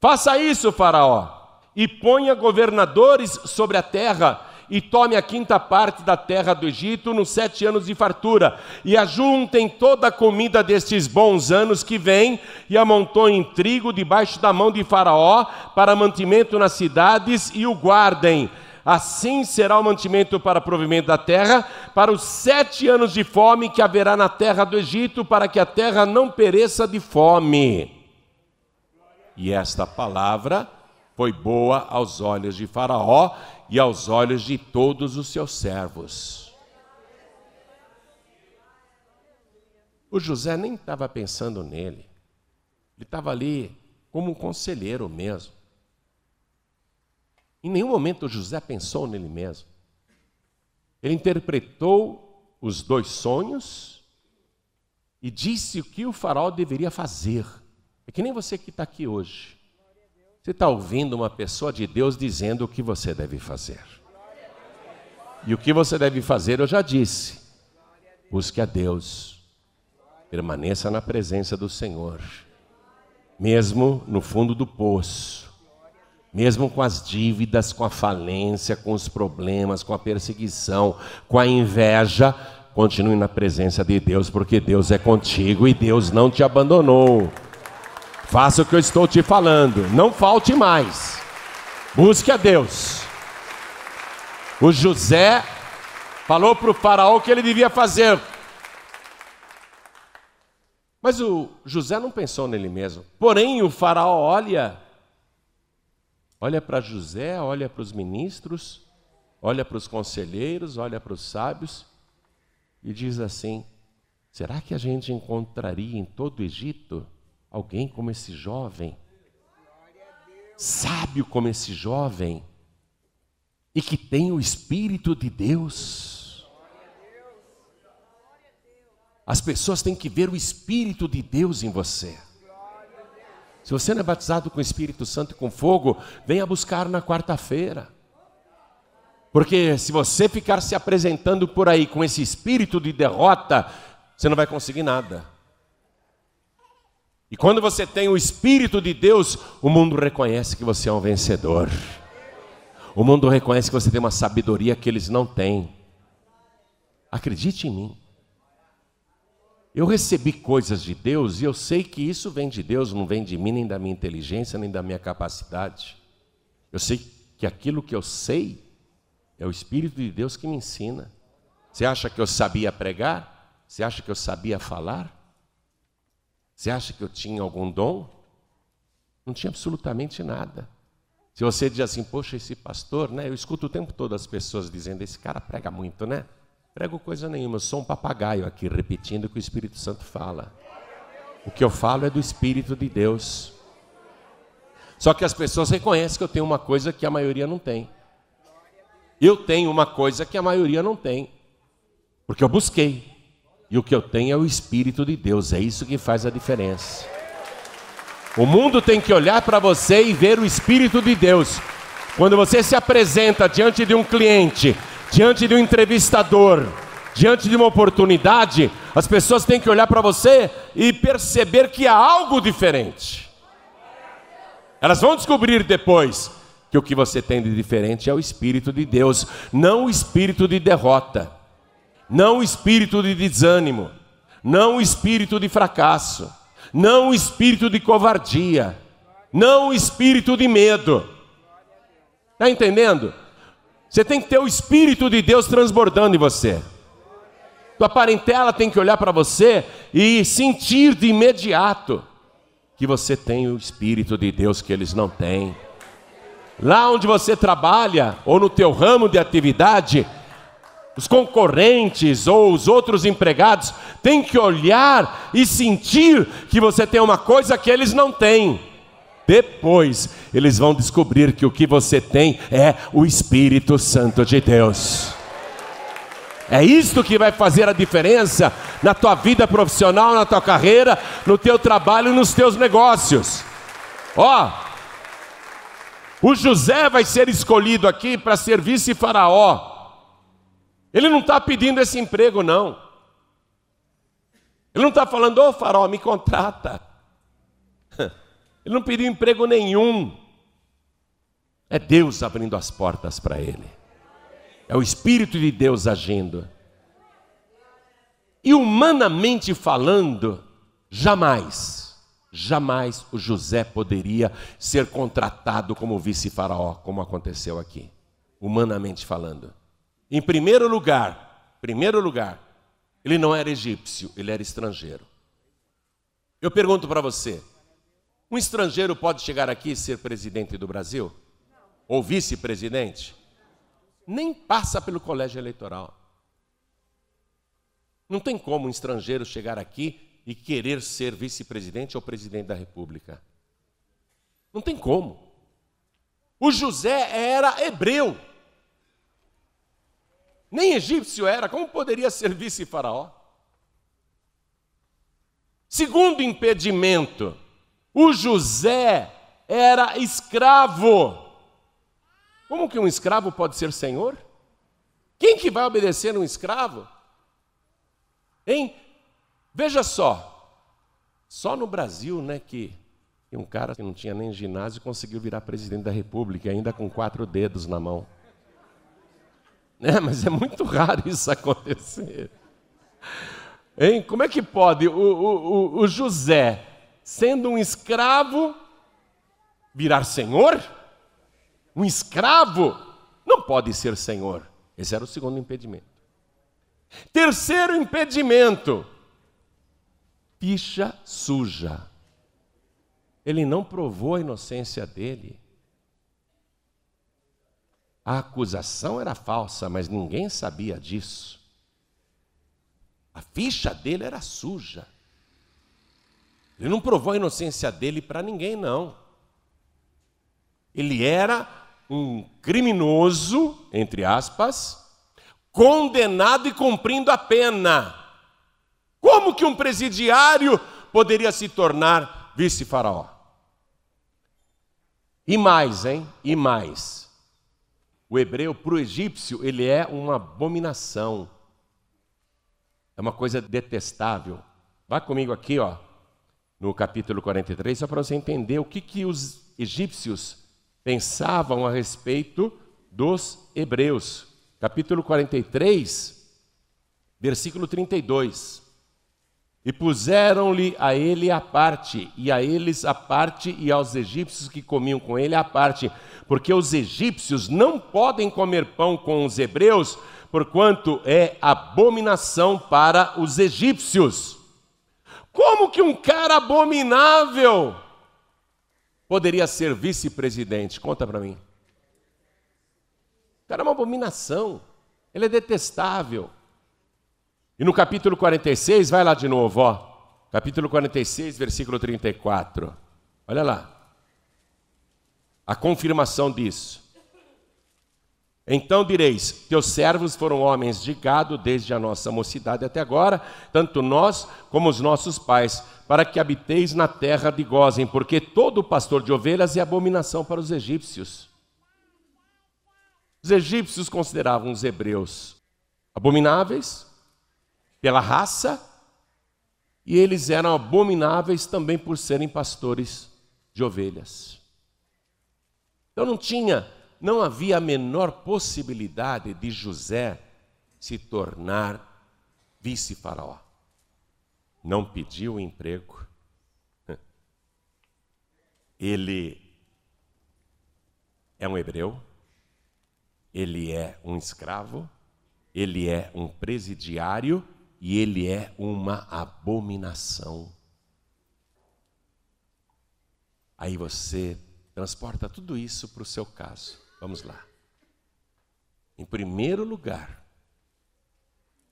Faça isso, Faraó, e ponha governadores sobre a terra, e tome a quinta parte da terra do Egito nos sete anos de fartura, e ajuntem toda a comida destes bons anos que vêm, e amontoem trigo debaixo da mão de Faraó, para mantimento nas cidades, e o guardem Assim será o mantimento para provimento da terra, para os sete anos de fome que haverá na terra do Egito, para que a terra não pereça de fome. E esta palavra foi boa aos olhos de Faraó e aos olhos de todos os seus servos. O José nem estava pensando nele, ele estava ali como um conselheiro mesmo. Em nenhum momento José pensou nele mesmo. Ele interpretou os dois sonhos e disse o que o faraó deveria fazer. É que nem você que está aqui hoje. Você está ouvindo uma pessoa de Deus dizendo o que você deve fazer. E o que você deve fazer eu já disse. Busque a Deus. Permaneça na presença do Senhor. Mesmo no fundo do poço mesmo com as dívidas, com a falência, com os problemas, com a perseguição, com a inveja, continue na presença de Deus, porque Deus é contigo e Deus não te abandonou. Faça o que eu estou te falando, não falte mais. Busque a Deus. O José falou para o faraó o que ele devia fazer. Mas o José não pensou nele mesmo. Porém, o faraó olha Olha para José, olha para os ministros, olha para os conselheiros, olha para os sábios e diz assim: será que a gente encontraria em todo o Egito alguém como esse jovem? Sábio como esse jovem e que tem o Espírito de Deus. As pessoas têm que ver o Espírito de Deus em você. Se você não é batizado com o Espírito Santo e com fogo, venha buscar na quarta-feira. Porque se você ficar se apresentando por aí com esse espírito de derrota, você não vai conseguir nada. E quando você tem o Espírito de Deus, o mundo reconhece que você é um vencedor. O mundo reconhece que você tem uma sabedoria que eles não têm. Acredite em mim. Eu recebi coisas de Deus e eu sei que isso vem de Deus, não vem de mim, nem da minha inteligência, nem da minha capacidade. Eu sei que aquilo que eu sei é o Espírito de Deus que me ensina. Você acha que eu sabia pregar? Você acha que eu sabia falar? Você acha que eu tinha algum dom? Não tinha absolutamente nada. Se você diz assim, poxa, esse pastor, né? Eu escuto o tempo todo as pessoas dizendo, esse cara prega muito, né? Prego coisa nenhuma, eu sou um papagaio aqui repetindo o que o Espírito Santo fala. O que eu falo é do Espírito de Deus. Só que as pessoas reconhecem que eu tenho uma coisa que a maioria não tem. Eu tenho uma coisa que a maioria não tem. Porque eu busquei. E o que eu tenho é o Espírito de Deus. É isso que faz a diferença. O mundo tem que olhar para você e ver o Espírito de Deus. Quando você se apresenta diante de um cliente diante de um entrevistador, Diante de uma oportunidade, as pessoas têm que olhar para você e perceber que há algo diferente. Elas vão descobrir depois que o que você tem de diferente é o Espírito de Deus, não o espírito de derrota, não o espírito de desânimo, não o espírito de fracasso, não o espírito de covardia, não o espírito de medo. Está entendendo? Você tem que ter o Espírito de Deus transbordando em você. Tua parentela tem que olhar para você e sentir de imediato que você tem o Espírito de Deus que eles não têm. Lá onde você trabalha ou no teu ramo de atividade, os concorrentes ou os outros empregados têm que olhar e sentir que você tem uma coisa que eles não têm. Depois, eles vão descobrir que o que você tem é o Espírito Santo de Deus. É isto que vai fazer a diferença na tua vida profissional, na tua carreira, no teu trabalho e nos teus negócios. Ó, o José vai ser escolhido aqui para ser vice-faraó. Ele não está pedindo esse emprego, não. Ele não está falando, ô oh, faraó, me contrata. Ele não pediu emprego nenhum. É Deus abrindo as portas para ele. É o Espírito de Deus agindo. E humanamente falando, jamais, jamais o José poderia ser contratado como vice-faraó, como aconteceu aqui. Humanamente falando. Em primeiro lugar, primeiro lugar, ele não era egípcio, ele era estrangeiro. Eu pergunto para você: um estrangeiro pode chegar aqui e ser presidente do Brasil? Ou vice-presidente? nem passa pelo colégio eleitoral. Não tem como um estrangeiro chegar aqui e querer ser vice-presidente ou presidente da República. Não tem como. O José era hebreu. Nem egípcio era, como poderia ser vice-faraó? Segundo impedimento, o José era escravo. Como que um escravo pode ser senhor? Quem que vai obedecer um escravo? Hein? Veja só. Só no Brasil, né, que um cara que não tinha nem ginásio conseguiu virar presidente da República, ainda com quatro dedos na mão. É, mas é muito raro isso acontecer. Hein? Como é que pode o, o, o José, sendo um escravo, virar senhor? Um escravo não pode ser senhor. Esse era o segundo impedimento. Terceiro impedimento: ficha suja. Ele não provou a inocência dele. A acusação era falsa, mas ninguém sabia disso. A ficha dele era suja. Ele não provou a inocência dele para ninguém, não. Ele era um criminoso, entre aspas, condenado e cumprindo a pena. Como que um presidiário poderia se tornar vice-faraó? E mais, hein? E mais. O hebreu para o egípcio, ele é uma abominação. É uma coisa detestável. Vá comigo aqui, ó, no capítulo 43, só para você entender o que, que os egípcios pensavam a respeito dos hebreus. Capítulo 43, versículo 32. E puseram-lhe a ele a parte, e a eles a parte, e aos egípcios que comiam com ele a parte, porque os egípcios não podem comer pão com os hebreus, porquanto é abominação para os egípcios. Como que um cara abominável poderia ser vice-presidente? Conta para mim. O cara é uma abominação. Ele é detestável. E no capítulo 46, vai lá de novo, ó. Capítulo 46, versículo 34. Olha lá. A confirmação disso. Então direis: Teus servos foram homens de gado desde a nossa mocidade até agora, tanto nós como os nossos pais, para que habiteis na terra de Gozem, porque todo pastor de ovelhas é abominação para os egípcios. Os egípcios consideravam os hebreus abomináveis, pela raça, e eles eram abomináveis também por serem pastores de ovelhas. Então não tinha, não havia a menor possibilidade de José se tornar vice-faraó. Não pediu emprego. Ele é um hebreu, ele é um escravo, ele é um presidiário e ele é uma abominação. Aí você transporta tudo isso para o seu caso. Vamos lá. Em primeiro lugar,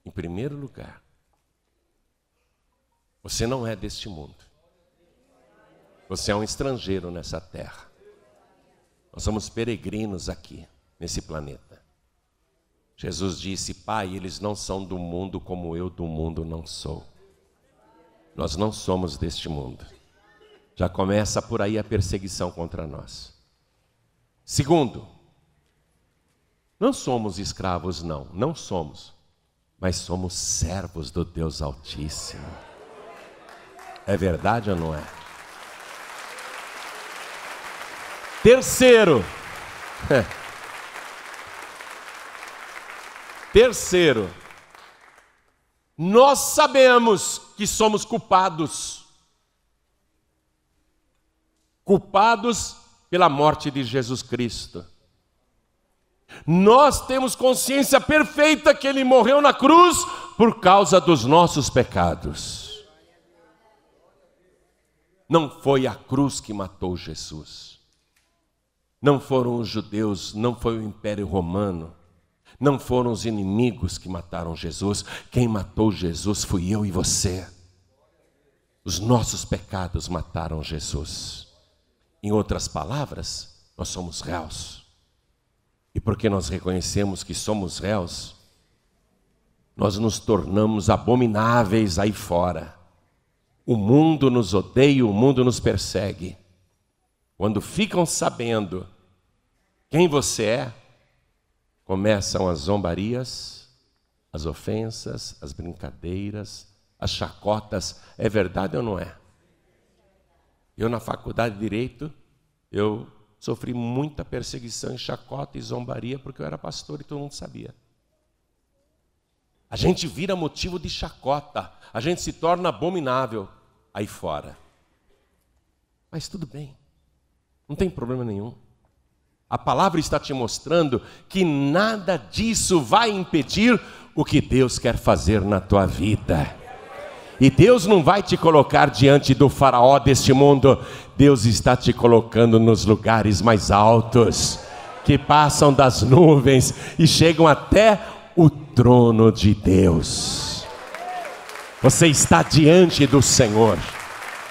em primeiro lugar, você não é deste mundo. Você é um estrangeiro nessa terra. Nós somos peregrinos aqui, nesse planeta. Jesus disse: Pai, eles não são do mundo como eu do mundo não sou. Nós não somos deste mundo. Já começa por aí a perseguição contra nós. Segundo, não somos escravos, não, não somos, mas somos servos do Deus Altíssimo. É verdade ou não é? Terceiro, terceiro, nós sabemos que somos culpados, culpados pela morte de Jesus Cristo. Nós temos consciência perfeita que Ele morreu na cruz por causa dos nossos pecados. Não foi a cruz que matou Jesus. Não foram os judeus, não foi o Império Romano, não foram os inimigos que mataram Jesus. Quem matou Jesus fui eu e você. Os nossos pecados mataram Jesus. Em outras palavras, nós somos réus. E porque nós reconhecemos que somos réus, nós nos tornamos abomináveis aí fora. O mundo nos odeia, o mundo nos persegue. Quando ficam sabendo quem você é, começam as zombarias, as ofensas, as brincadeiras, as chacotas. É verdade ou não é? Eu, na faculdade de Direito, eu Sofri muita perseguição chacota e zombaria porque eu era pastor e todo mundo sabia. A gente vira motivo de chacota, a gente se torna abominável aí fora. Mas tudo bem, não tem problema nenhum. A palavra está te mostrando que nada disso vai impedir o que Deus quer fazer na tua vida. E Deus não vai te colocar diante do faraó deste mundo, Deus está te colocando nos lugares mais altos, que passam das nuvens e chegam até o trono de Deus. Você está diante do Senhor,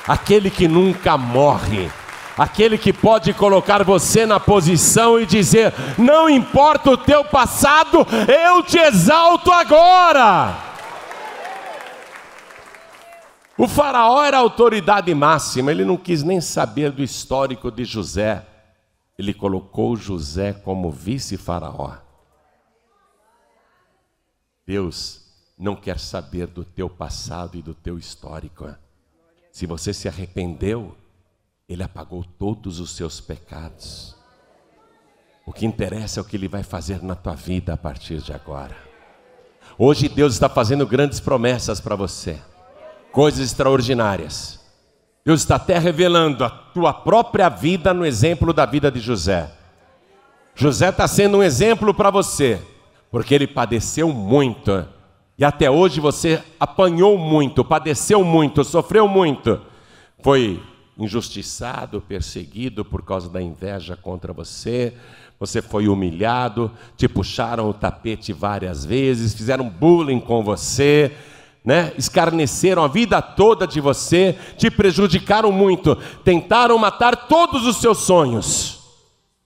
aquele que nunca morre, aquele que pode colocar você na posição e dizer: Não importa o teu passado, eu te exalto agora. O faraó era autoridade máxima, ele não quis nem saber do histórico de José. Ele colocou José como vice-faraó. Deus não quer saber do teu passado e do teu histórico. Se você se arrependeu, ele apagou todos os seus pecados. O que interessa é o que ele vai fazer na tua vida a partir de agora. Hoje Deus está fazendo grandes promessas para você coisas extraordinárias. Deus está até revelando a tua própria vida no exemplo da vida de José. José está sendo um exemplo para você, porque ele padeceu muito. E até hoje você apanhou muito, padeceu muito, sofreu muito. Foi injustiçado, perseguido por causa da inveja contra você. Você foi humilhado, te puxaram o tapete várias vezes, fizeram bullying com você né? escarneceram a vida toda de você, te prejudicaram muito, tentaram matar todos os seus sonhos.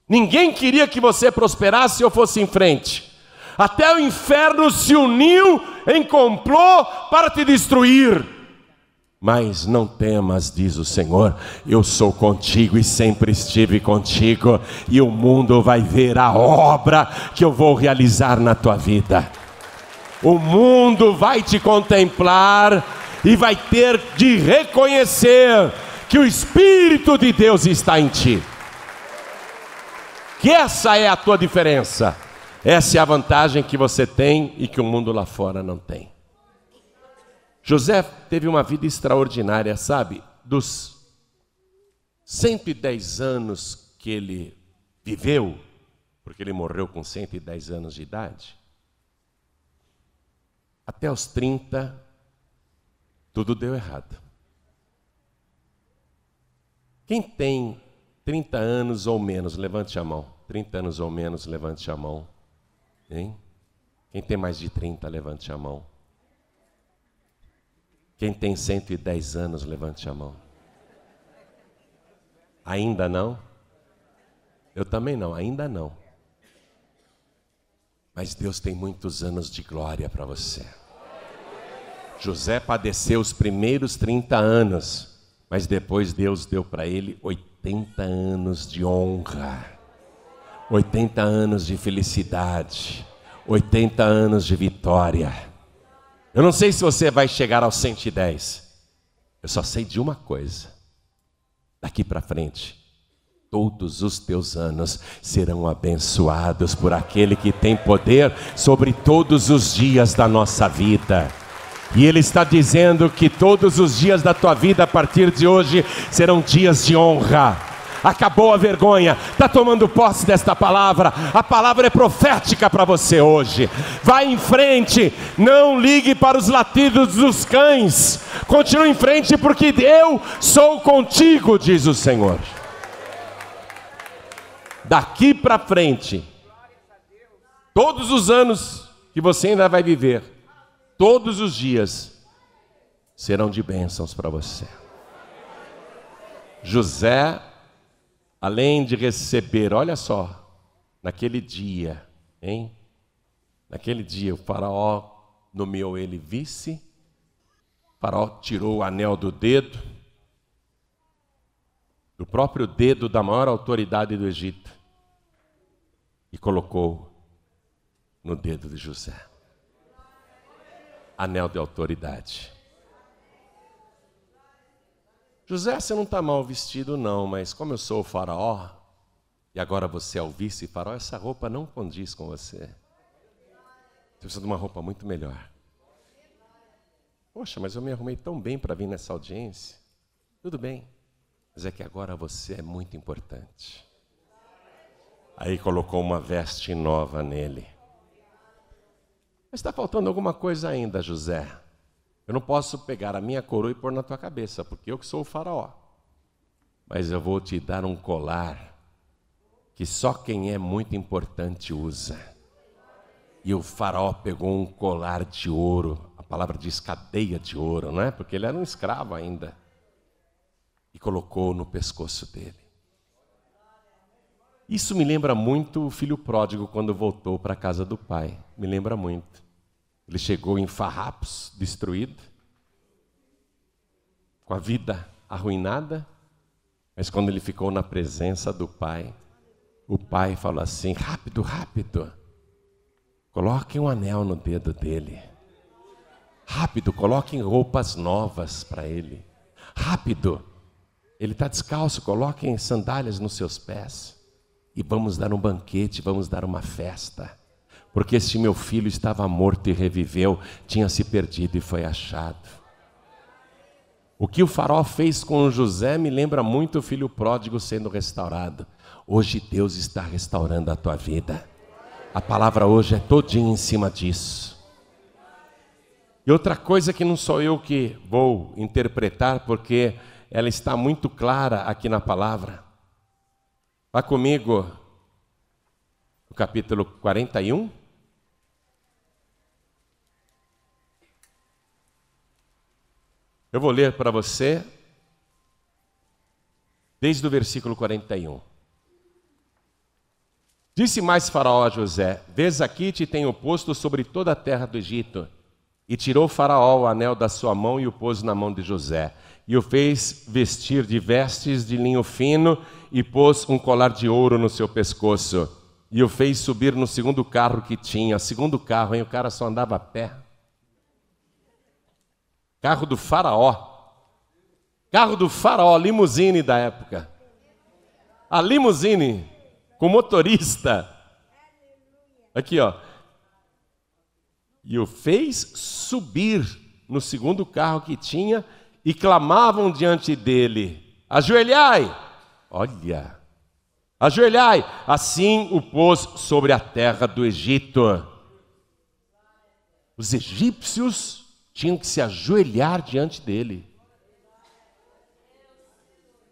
Ninguém queria que você prosperasse ou fosse em frente. Até o inferno se uniu em complô para te destruir. Mas não temas, diz o Senhor, eu sou contigo e sempre estive contigo, e o mundo vai ver a obra que eu vou realizar na tua vida. O mundo vai te contemplar e vai ter de reconhecer que o Espírito de Deus está em ti. Que essa é a tua diferença. Essa é a vantagem que você tem e que o mundo lá fora não tem. José teve uma vida extraordinária, sabe? Dos 110 anos que ele viveu, porque ele morreu com 110 anos de idade, até os 30, tudo deu errado. Quem tem 30 anos ou menos, levante a mão. 30 anos ou menos, levante a mão. Hein? Quem tem mais de 30, levante a mão. Quem tem 110 anos, levante a mão. Ainda não? Eu também não, ainda não. Mas Deus tem muitos anos de glória para você. José padeceu os primeiros 30 anos, mas depois Deus deu para ele 80 anos de honra, 80 anos de felicidade, 80 anos de vitória. Eu não sei se você vai chegar aos 110. Eu só sei de uma coisa. Daqui para frente, todos os teus anos serão abençoados por aquele que tem poder sobre todos os dias da nossa vida. E Ele está dizendo que todos os dias da tua vida a partir de hoje serão dias de honra acabou a vergonha, está tomando posse desta palavra, a palavra é profética para você hoje. Vai em frente, não ligue para os latidos dos cães, continue em frente, porque eu sou contigo, diz o Senhor. Daqui para frente, todos os anos que você ainda vai viver, todos os dias, serão de bênçãos para você. José além de receber, olha só, naquele dia, hein? Naquele dia o faraó nomeou ele vice, o faraó tirou o anel do dedo, do próprio dedo da maior autoridade do Egito, e colocou no dedo de José. Anel de autoridade. José, você não está mal vestido, não, mas como eu sou o faraó, e agora você é o vice-faraó, essa roupa não condiz com você. Você precisa de uma roupa muito melhor. Poxa, mas eu me arrumei tão bem para vir nessa audiência. Tudo bem, mas é que agora você é muito importante. Aí colocou uma veste nova nele. Mas está faltando alguma coisa ainda, José. Eu não posso pegar a minha coroa e pôr na tua cabeça, porque eu que sou o faraó. Mas eu vou te dar um colar que só quem é muito importante usa. E o faraó pegou um colar de ouro, a palavra diz cadeia de ouro, não é? Porque ele era um escravo ainda. E colocou no pescoço dele. Isso me lembra muito o filho pródigo quando voltou para a casa do pai. Me lembra muito. Ele chegou em farrapos, destruído, com a vida arruinada, mas quando ele ficou na presença do pai, o pai falou assim: rápido, rápido, coloquem um anel no dedo dele. Rápido, coloquem roupas novas para ele. Rápido, ele está descalço, coloquem sandálias nos seus pés. E vamos dar um banquete, vamos dar uma festa porque este meu filho estava morto e reviveu, tinha se perdido e foi achado. O que o faraó fez com José me lembra muito o filho pródigo sendo restaurado. Hoje Deus está restaurando a tua vida. A palavra hoje é todinha em cima disso. E outra coisa que não sou eu que vou interpretar, porque ela está muito clara aqui na palavra. Vá comigo, o capítulo 41. Eu vou ler para você desde o versículo 41. Disse mais Faraó a José: Vês aqui te tenho posto sobre toda a terra do Egito. E tirou Faraó o anel da sua mão e o pôs na mão de José. E o fez vestir de vestes de linho fino e pôs um colar de ouro no seu pescoço. e o fez subir no segundo carro que tinha. Segundo carro, hein? O cara só andava a pé. Carro do faraó. Carro do faraó, limusine da época. A limusine com motorista. Aqui, ó. E o fez subir no segundo carro que tinha e clamavam diante dele: Ajoelhai! Olha, ajoelhai! Assim o pôs sobre a terra do Egito. Os egípcios tinham que se ajoelhar diante dele.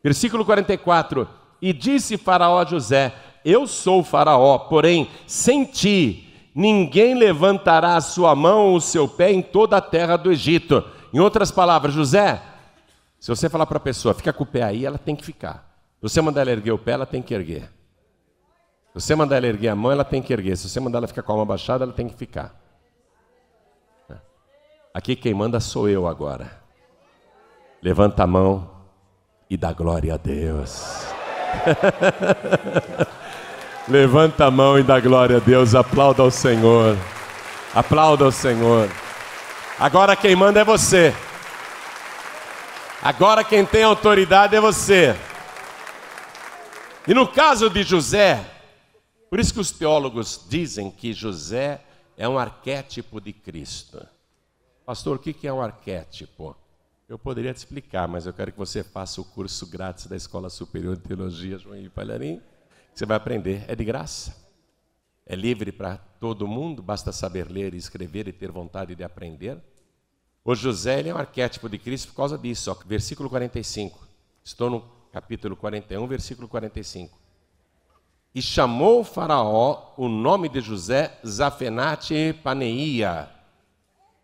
Versículo 44: E disse Faraó a José: Eu sou Faraó, porém sem ti ninguém levantará a sua mão ou o seu pé em toda a terra do Egito. Em outras palavras, José, se você falar para a pessoa, fica com o pé aí, ela tem que ficar. Se você mandar ela erguer o pé, ela tem que erguer. Se você mandar ela erguer a mão, ela tem que erguer. Se você mandar ela ficar com a mão baixada, ela tem que ficar. Aqui quem manda sou eu agora. Levanta a mão e dá glória a Deus. Levanta a mão e dá glória a Deus. Aplauda ao Senhor. Aplauda ao Senhor. Agora quem manda é você. Agora quem tem autoridade é você. E no caso de José, por isso que os teólogos dizem que José é um arquétipo de Cristo. Pastor, o que é um arquétipo? Eu poderia te explicar, mas eu quero que você faça o curso grátis da Escola Superior de Teologia João Palharim. Você vai aprender, é de graça. É livre para todo mundo, basta saber ler e escrever e ter vontade de aprender. O José ele é um arquétipo de Cristo por causa disso. Ó, versículo 45. Estou no capítulo 41, versículo 45. E chamou o faraó o nome de José Zafenate Paneia,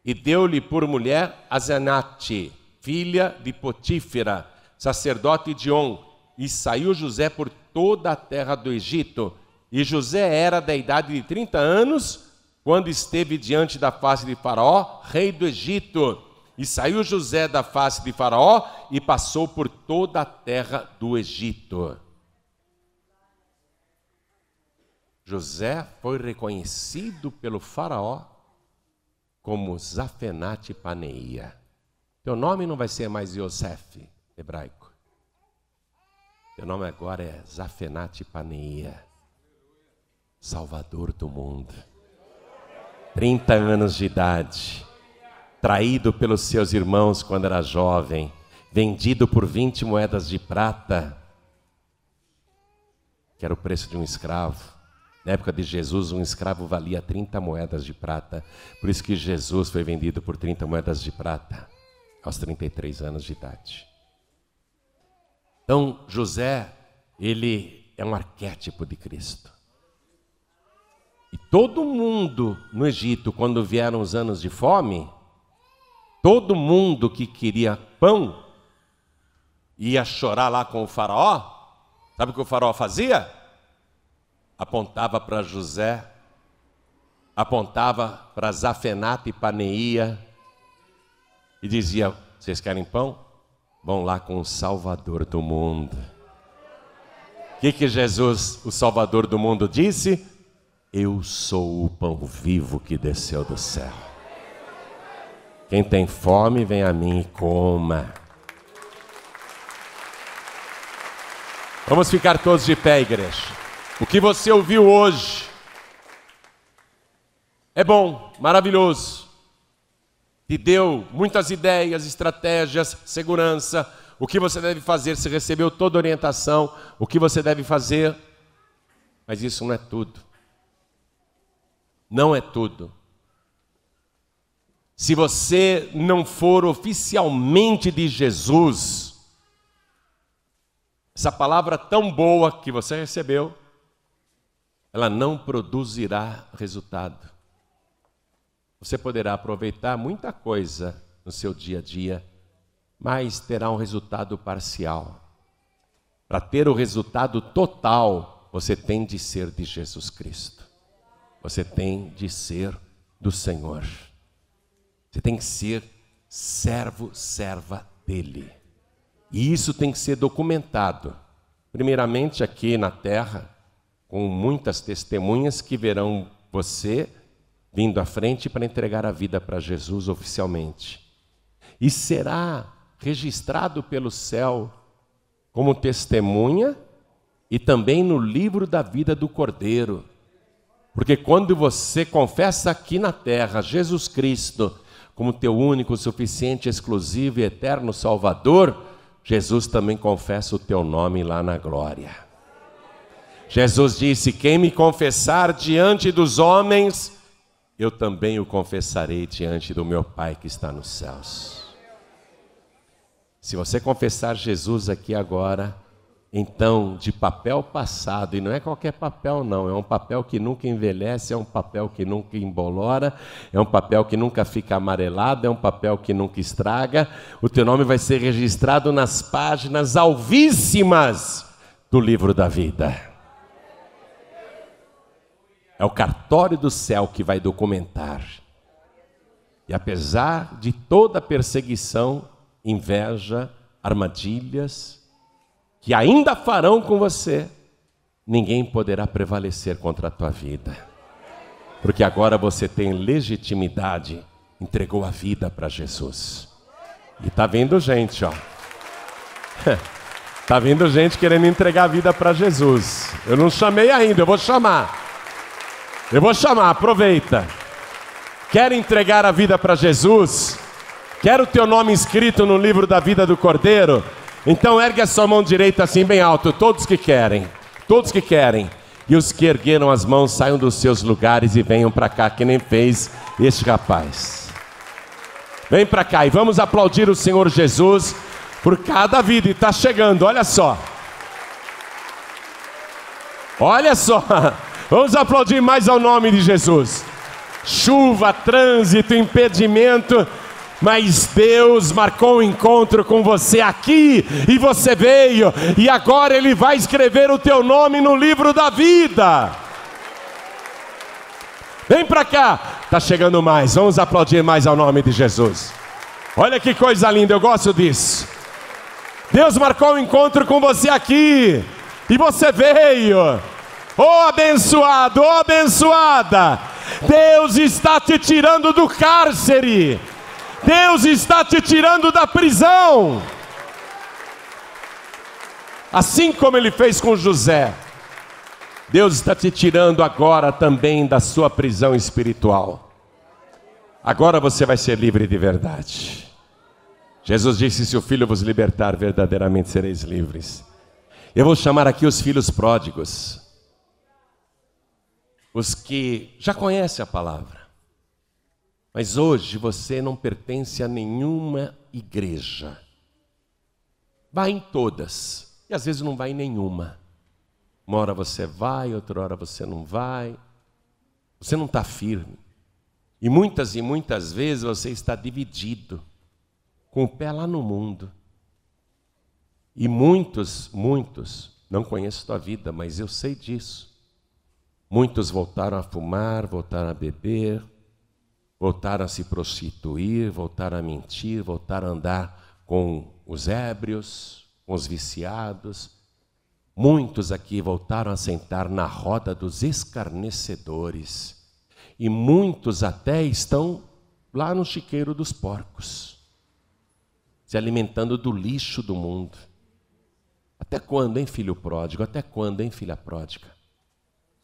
e deu-lhe por mulher Azenate, filha de Potífera, sacerdote de On, e saiu José por toda a terra do Egito, e José era da idade de 30 anos, quando esteve diante da face de Faraó, rei do Egito. E saiu José da face de Faraó e passou por toda a terra do Egito. José foi reconhecido pelo Faraó como Zafenate Paneia. Teu nome não vai ser mais Yosef, hebraico. Teu nome agora é Zafenate Paneia, Salvador do mundo. 30 anos de idade, traído pelos seus irmãos quando era jovem, vendido por 20 moedas de prata, que era o preço de um escravo. Na época de Jesus, um escravo valia 30 moedas de prata, por isso que Jesus foi vendido por 30 moedas de prata, aos 33 anos de idade. Então, José, ele é um arquétipo de Cristo. E todo mundo no Egito, quando vieram os anos de fome, todo mundo que queria pão ia chorar lá com o faraó. Sabe o que o faraó fazia? Apontava para José, apontava para Zafenata e Paneia e dizia: Vocês querem pão? Vão lá com o Salvador do mundo. O que, que Jesus, o Salvador do mundo, disse? Eu sou o pão vivo que desceu do céu. Quem tem fome, vem a mim e coma. Vamos ficar todos de pé, igreja. O que você ouviu hoje é bom, maravilhoso. Te deu muitas ideias, estratégias, segurança. O que você deve fazer? Você recebeu toda a orientação. O que você deve fazer? Mas isso não é tudo não é tudo. Se você não for oficialmente de Jesus, essa palavra tão boa que você recebeu, ela não produzirá resultado. Você poderá aproveitar muita coisa no seu dia a dia, mas terá um resultado parcial. Para ter o resultado total, você tem de ser de Jesus Cristo. Você tem de ser do Senhor. Você tem que ser servo, serva dele. E isso tem que ser documentado. Primeiramente aqui na terra, com muitas testemunhas que verão você vindo à frente para entregar a vida para Jesus oficialmente. E será registrado pelo céu como testemunha e também no livro da vida do Cordeiro. Porque quando você confessa aqui na terra Jesus Cristo como teu único, suficiente, exclusivo e eterno Salvador, Jesus também confessa o teu nome lá na glória. Jesus disse: Quem me confessar diante dos homens, eu também o confessarei diante do meu Pai que está nos céus. Se você confessar Jesus aqui agora, então, de papel passado, e não é qualquer papel, não, é um papel que nunca envelhece, é um papel que nunca embolora, é um papel que nunca fica amarelado, é um papel que nunca estraga. O teu nome vai ser registrado nas páginas alvíssimas do livro da vida. É o cartório do céu que vai documentar. E apesar de toda perseguição, inveja, armadilhas, que ainda farão com você, ninguém poderá prevalecer contra a tua vida. Porque agora você tem legitimidade, entregou a vida para Jesus. E tá vindo gente, ó. tá vindo gente querendo entregar a vida para Jesus. Eu não chamei ainda, eu vou chamar. Eu vou chamar, aproveita. Quer entregar a vida para Jesus? Quer o teu nome escrito no livro da vida do Cordeiro? Então ergue a sua mão direita assim bem alto, todos que querem, todos que querem. E os que ergueram as mãos saiam dos seus lugares e venham para cá, que nem fez este rapaz. Vem para cá e vamos aplaudir o Senhor Jesus por cada vida. E está chegando, olha só. Olha só. Vamos aplaudir mais ao nome de Jesus. Chuva, trânsito, impedimento mas Deus marcou um encontro com você aqui e você veio, e agora Ele vai escrever o teu nome no livro da vida. Vem para cá, está chegando mais, vamos aplaudir mais ao nome de Jesus. Olha que coisa linda, eu gosto disso. Deus marcou um encontro com você aqui, e você veio. Oh abençoado, oh abençoada, Deus está te tirando do cárcere. Deus está te tirando da prisão. Assim como ele fez com José, Deus está te tirando agora também da sua prisão espiritual. Agora você vai ser livre de verdade. Jesus disse: Se o filho vos libertar, verdadeiramente sereis livres. Eu vou chamar aqui os filhos pródigos, os que já conhecem a palavra mas hoje você não pertence a nenhuma igreja. Vai em todas, e às vezes não vai em nenhuma. Uma hora você vai, outra hora você não vai. Você não está firme. E muitas e muitas vezes você está dividido, com o pé lá no mundo. E muitos, muitos, não conheço tua vida, mas eu sei disso. Muitos voltaram a fumar, voltaram a beber, voltaram a se prostituir, voltaram a mentir, voltaram a andar com os ébrios, com os viciados. Muitos aqui voltaram a sentar na roda dos escarnecedores. E muitos até estão lá no chiqueiro dos porcos, se alimentando do lixo do mundo. Até quando, hein, filho pródigo? Até quando, hein, filha pródiga?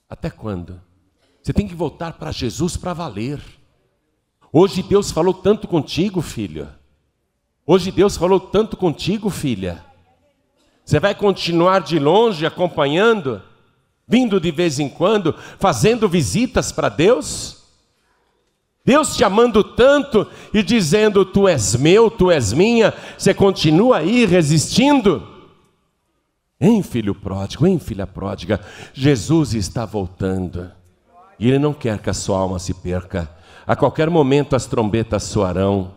Até quando? Você tem que voltar para Jesus para valer. Hoje Deus falou tanto contigo, filho. Hoje Deus falou tanto contigo, filha. Você vai continuar de longe acompanhando, vindo de vez em quando, fazendo visitas para Deus? Deus te amando tanto e dizendo: Tu és meu, tu és minha, você continua aí resistindo? Hein, filho pródigo, hein, filha pródiga, Jesus está voltando e Ele não quer que a sua alma se perca. A qualquer momento as trombetas soarão.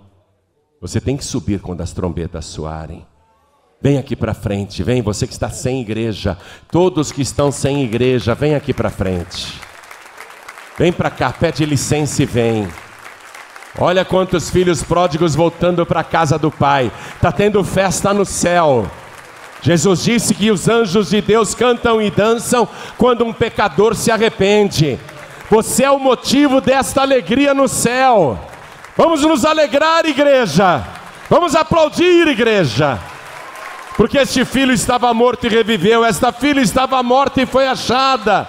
Você tem que subir quando as trombetas soarem. Vem aqui para frente, vem você que está sem igreja, todos que estão sem igreja, vem aqui para frente. Vem para cá, pede licença e vem. Olha quantos filhos pródigos voltando para a casa do pai. Tá tendo festa no céu. Jesus disse que os anjos de Deus cantam e dançam quando um pecador se arrepende. Você é o motivo desta alegria no céu. Vamos nos alegrar, igreja. Vamos aplaudir, igreja. Porque este filho estava morto e reviveu, esta filha estava morta e foi achada.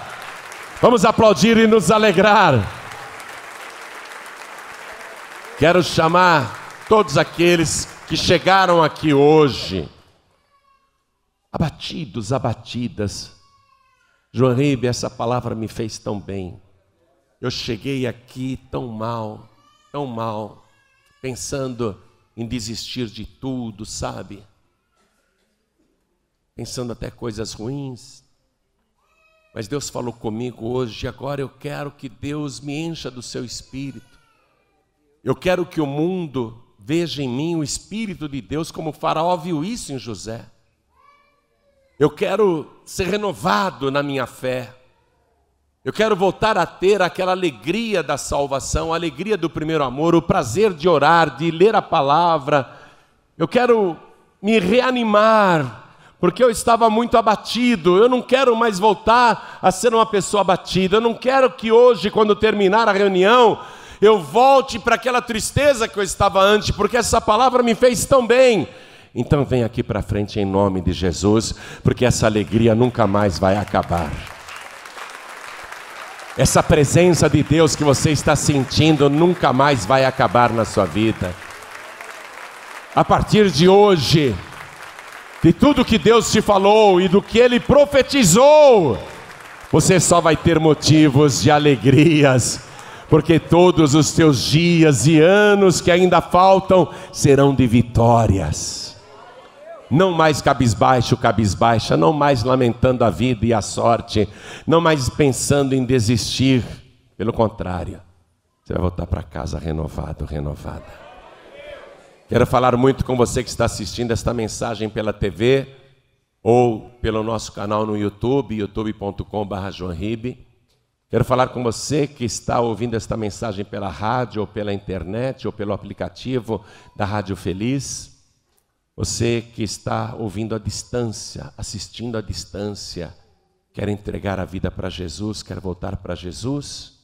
Vamos aplaudir e nos alegrar. Quero chamar todos aqueles que chegaram aqui hoje, abatidos, abatidas. João Ribe, essa palavra me fez tão bem. Eu cheguei aqui tão mal, tão mal, pensando em desistir de tudo, sabe? Pensando até coisas ruins. Mas Deus falou comigo hoje, agora eu quero que Deus me encha do seu espírito. Eu quero que o mundo veja em mim o espírito de Deus, como o Faraó viu isso em José. Eu quero ser renovado na minha fé. Eu quero voltar a ter aquela alegria da salvação, a alegria do primeiro amor, o prazer de orar, de ler a palavra. Eu quero me reanimar porque eu estava muito abatido. Eu não quero mais voltar a ser uma pessoa abatida. Eu não quero que hoje, quando terminar a reunião, eu volte para aquela tristeza que eu estava antes, porque essa palavra me fez tão bem. Então vem aqui para frente em nome de Jesus, porque essa alegria nunca mais vai acabar. Essa presença de Deus que você está sentindo nunca mais vai acabar na sua vida. A partir de hoje, de tudo que Deus te falou e do que Ele profetizou, você só vai ter motivos de alegrias, porque todos os teus dias e anos que ainda faltam serão de vitórias. Não mais cabisbaixo, cabisbaixa, não mais lamentando a vida e a sorte, não mais pensando em desistir, pelo contrário, você vai voltar para casa renovado, renovada. Quero falar muito com você que está assistindo esta mensagem pela TV ou pelo nosso canal no YouTube, youtube.com.br. Quero falar com você que está ouvindo esta mensagem pela rádio, ou pela internet, ou pelo aplicativo da Rádio Feliz. Você que está ouvindo à distância, assistindo à distância, quer entregar a vida para Jesus, quer voltar para Jesus,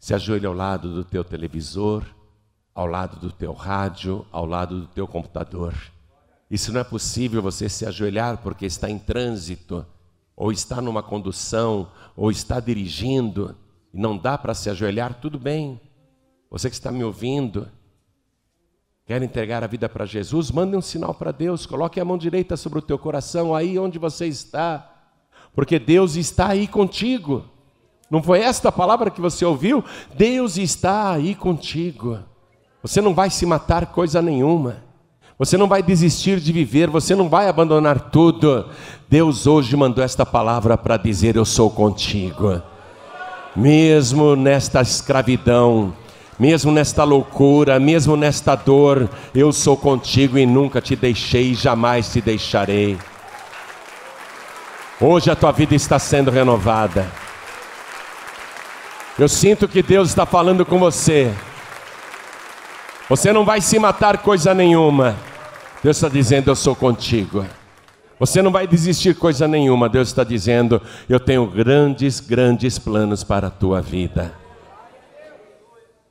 se ajoelhe ao lado do teu televisor ao lado do teu rádio, ao lado do teu computador. Isso não é possível você se ajoelhar porque está em trânsito, ou está numa condução, ou está dirigindo, e não dá para se ajoelhar, tudo bem. Você que está me ouvindo, quer entregar a vida para Jesus, mande um sinal para Deus, coloque a mão direita sobre o teu coração, aí onde você está, porque Deus está aí contigo. Não foi esta palavra que você ouviu? Deus está aí contigo. Você não vai se matar coisa nenhuma. Você não vai desistir de viver, você não vai abandonar tudo. Deus hoje mandou esta palavra para dizer: Eu sou contigo. Mesmo nesta escravidão, mesmo nesta loucura, mesmo nesta dor, eu sou contigo e nunca te deixei jamais te deixarei. Hoje a tua vida está sendo renovada. Eu sinto que Deus está falando com você. Você não vai se matar coisa nenhuma. Deus está dizendo: Eu sou contigo. Você não vai desistir coisa nenhuma. Deus está dizendo: Eu tenho grandes, grandes planos para a tua vida.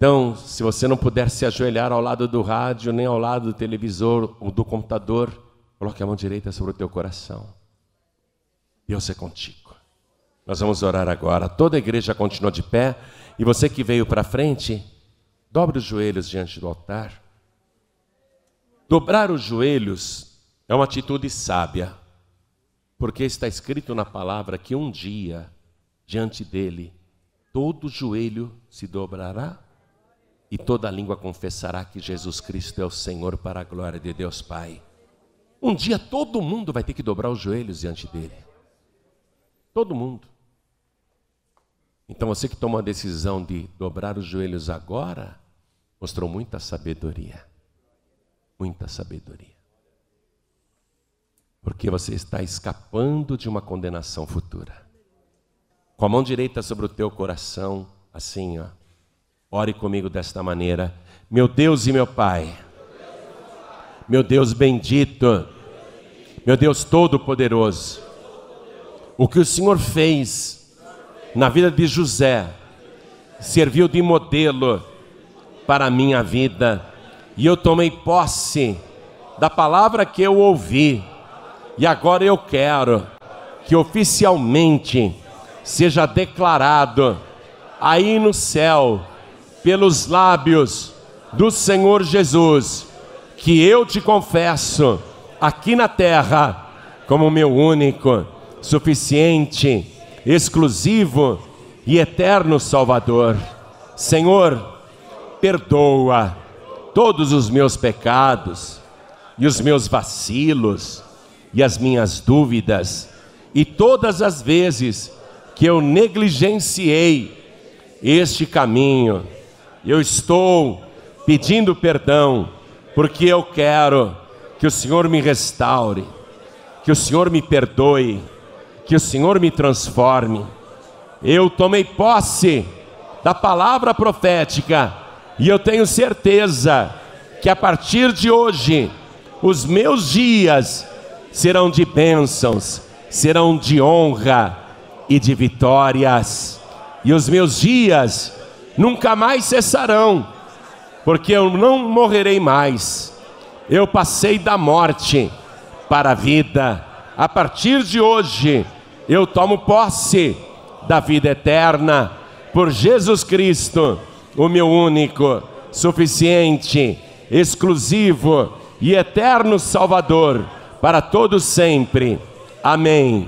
Então, se você não puder se ajoelhar ao lado do rádio, nem ao lado do televisor ou do computador, coloque a mão direita sobre o teu coração. Deus é contigo. Nós vamos orar agora. Toda a igreja continua de pé. E você que veio para frente, Dobre os joelhos diante do altar. Dobrar os joelhos é uma atitude sábia, porque está escrito na palavra que um dia, diante dele, todo joelho se dobrará e toda língua confessará que Jesus Cristo é o Senhor para a glória de Deus Pai. Um dia todo mundo vai ter que dobrar os joelhos diante dele. Todo mundo. Então você que toma a decisão de dobrar os joelhos agora, mostrou muita sabedoria. Muita sabedoria. Porque você está escapando de uma condenação futura. Com a mão direita sobre o teu coração, assim, ó. Ore comigo desta maneira. Meu Deus e meu Pai. Meu Deus bendito. Meu Deus Todo-Poderoso, o que o Senhor fez na vida de José serviu de modelo para a minha vida e eu tomei posse da palavra que eu ouvi e agora eu quero que oficialmente seja declarado aí no céu, pelos lábios do Senhor Jesus, que eu te confesso aqui na terra como meu único, suficiente, exclusivo e eterno Salvador. Senhor, perdoa todos os meus pecados e os meus vacilos e as minhas dúvidas e todas as vezes que eu negligenciei este caminho. Eu estou pedindo perdão porque eu quero que o Senhor me restaure, que o Senhor me perdoe, que o Senhor me transforme. Eu tomei posse da palavra profética e eu tenho certeza que a partir de hoje os meus dias serão de bênçãos, serão de honra e de vitórias, e os meus dias nunca mais cessarão, porque eu não morrerei mais. Eu passei da morte para a vida. A partir de hoje, eu tomo posse da vida eterna por Jesus Cristo, o meu único, suficiente, exclusivo e eterno Salvador para todos sempre. Amém.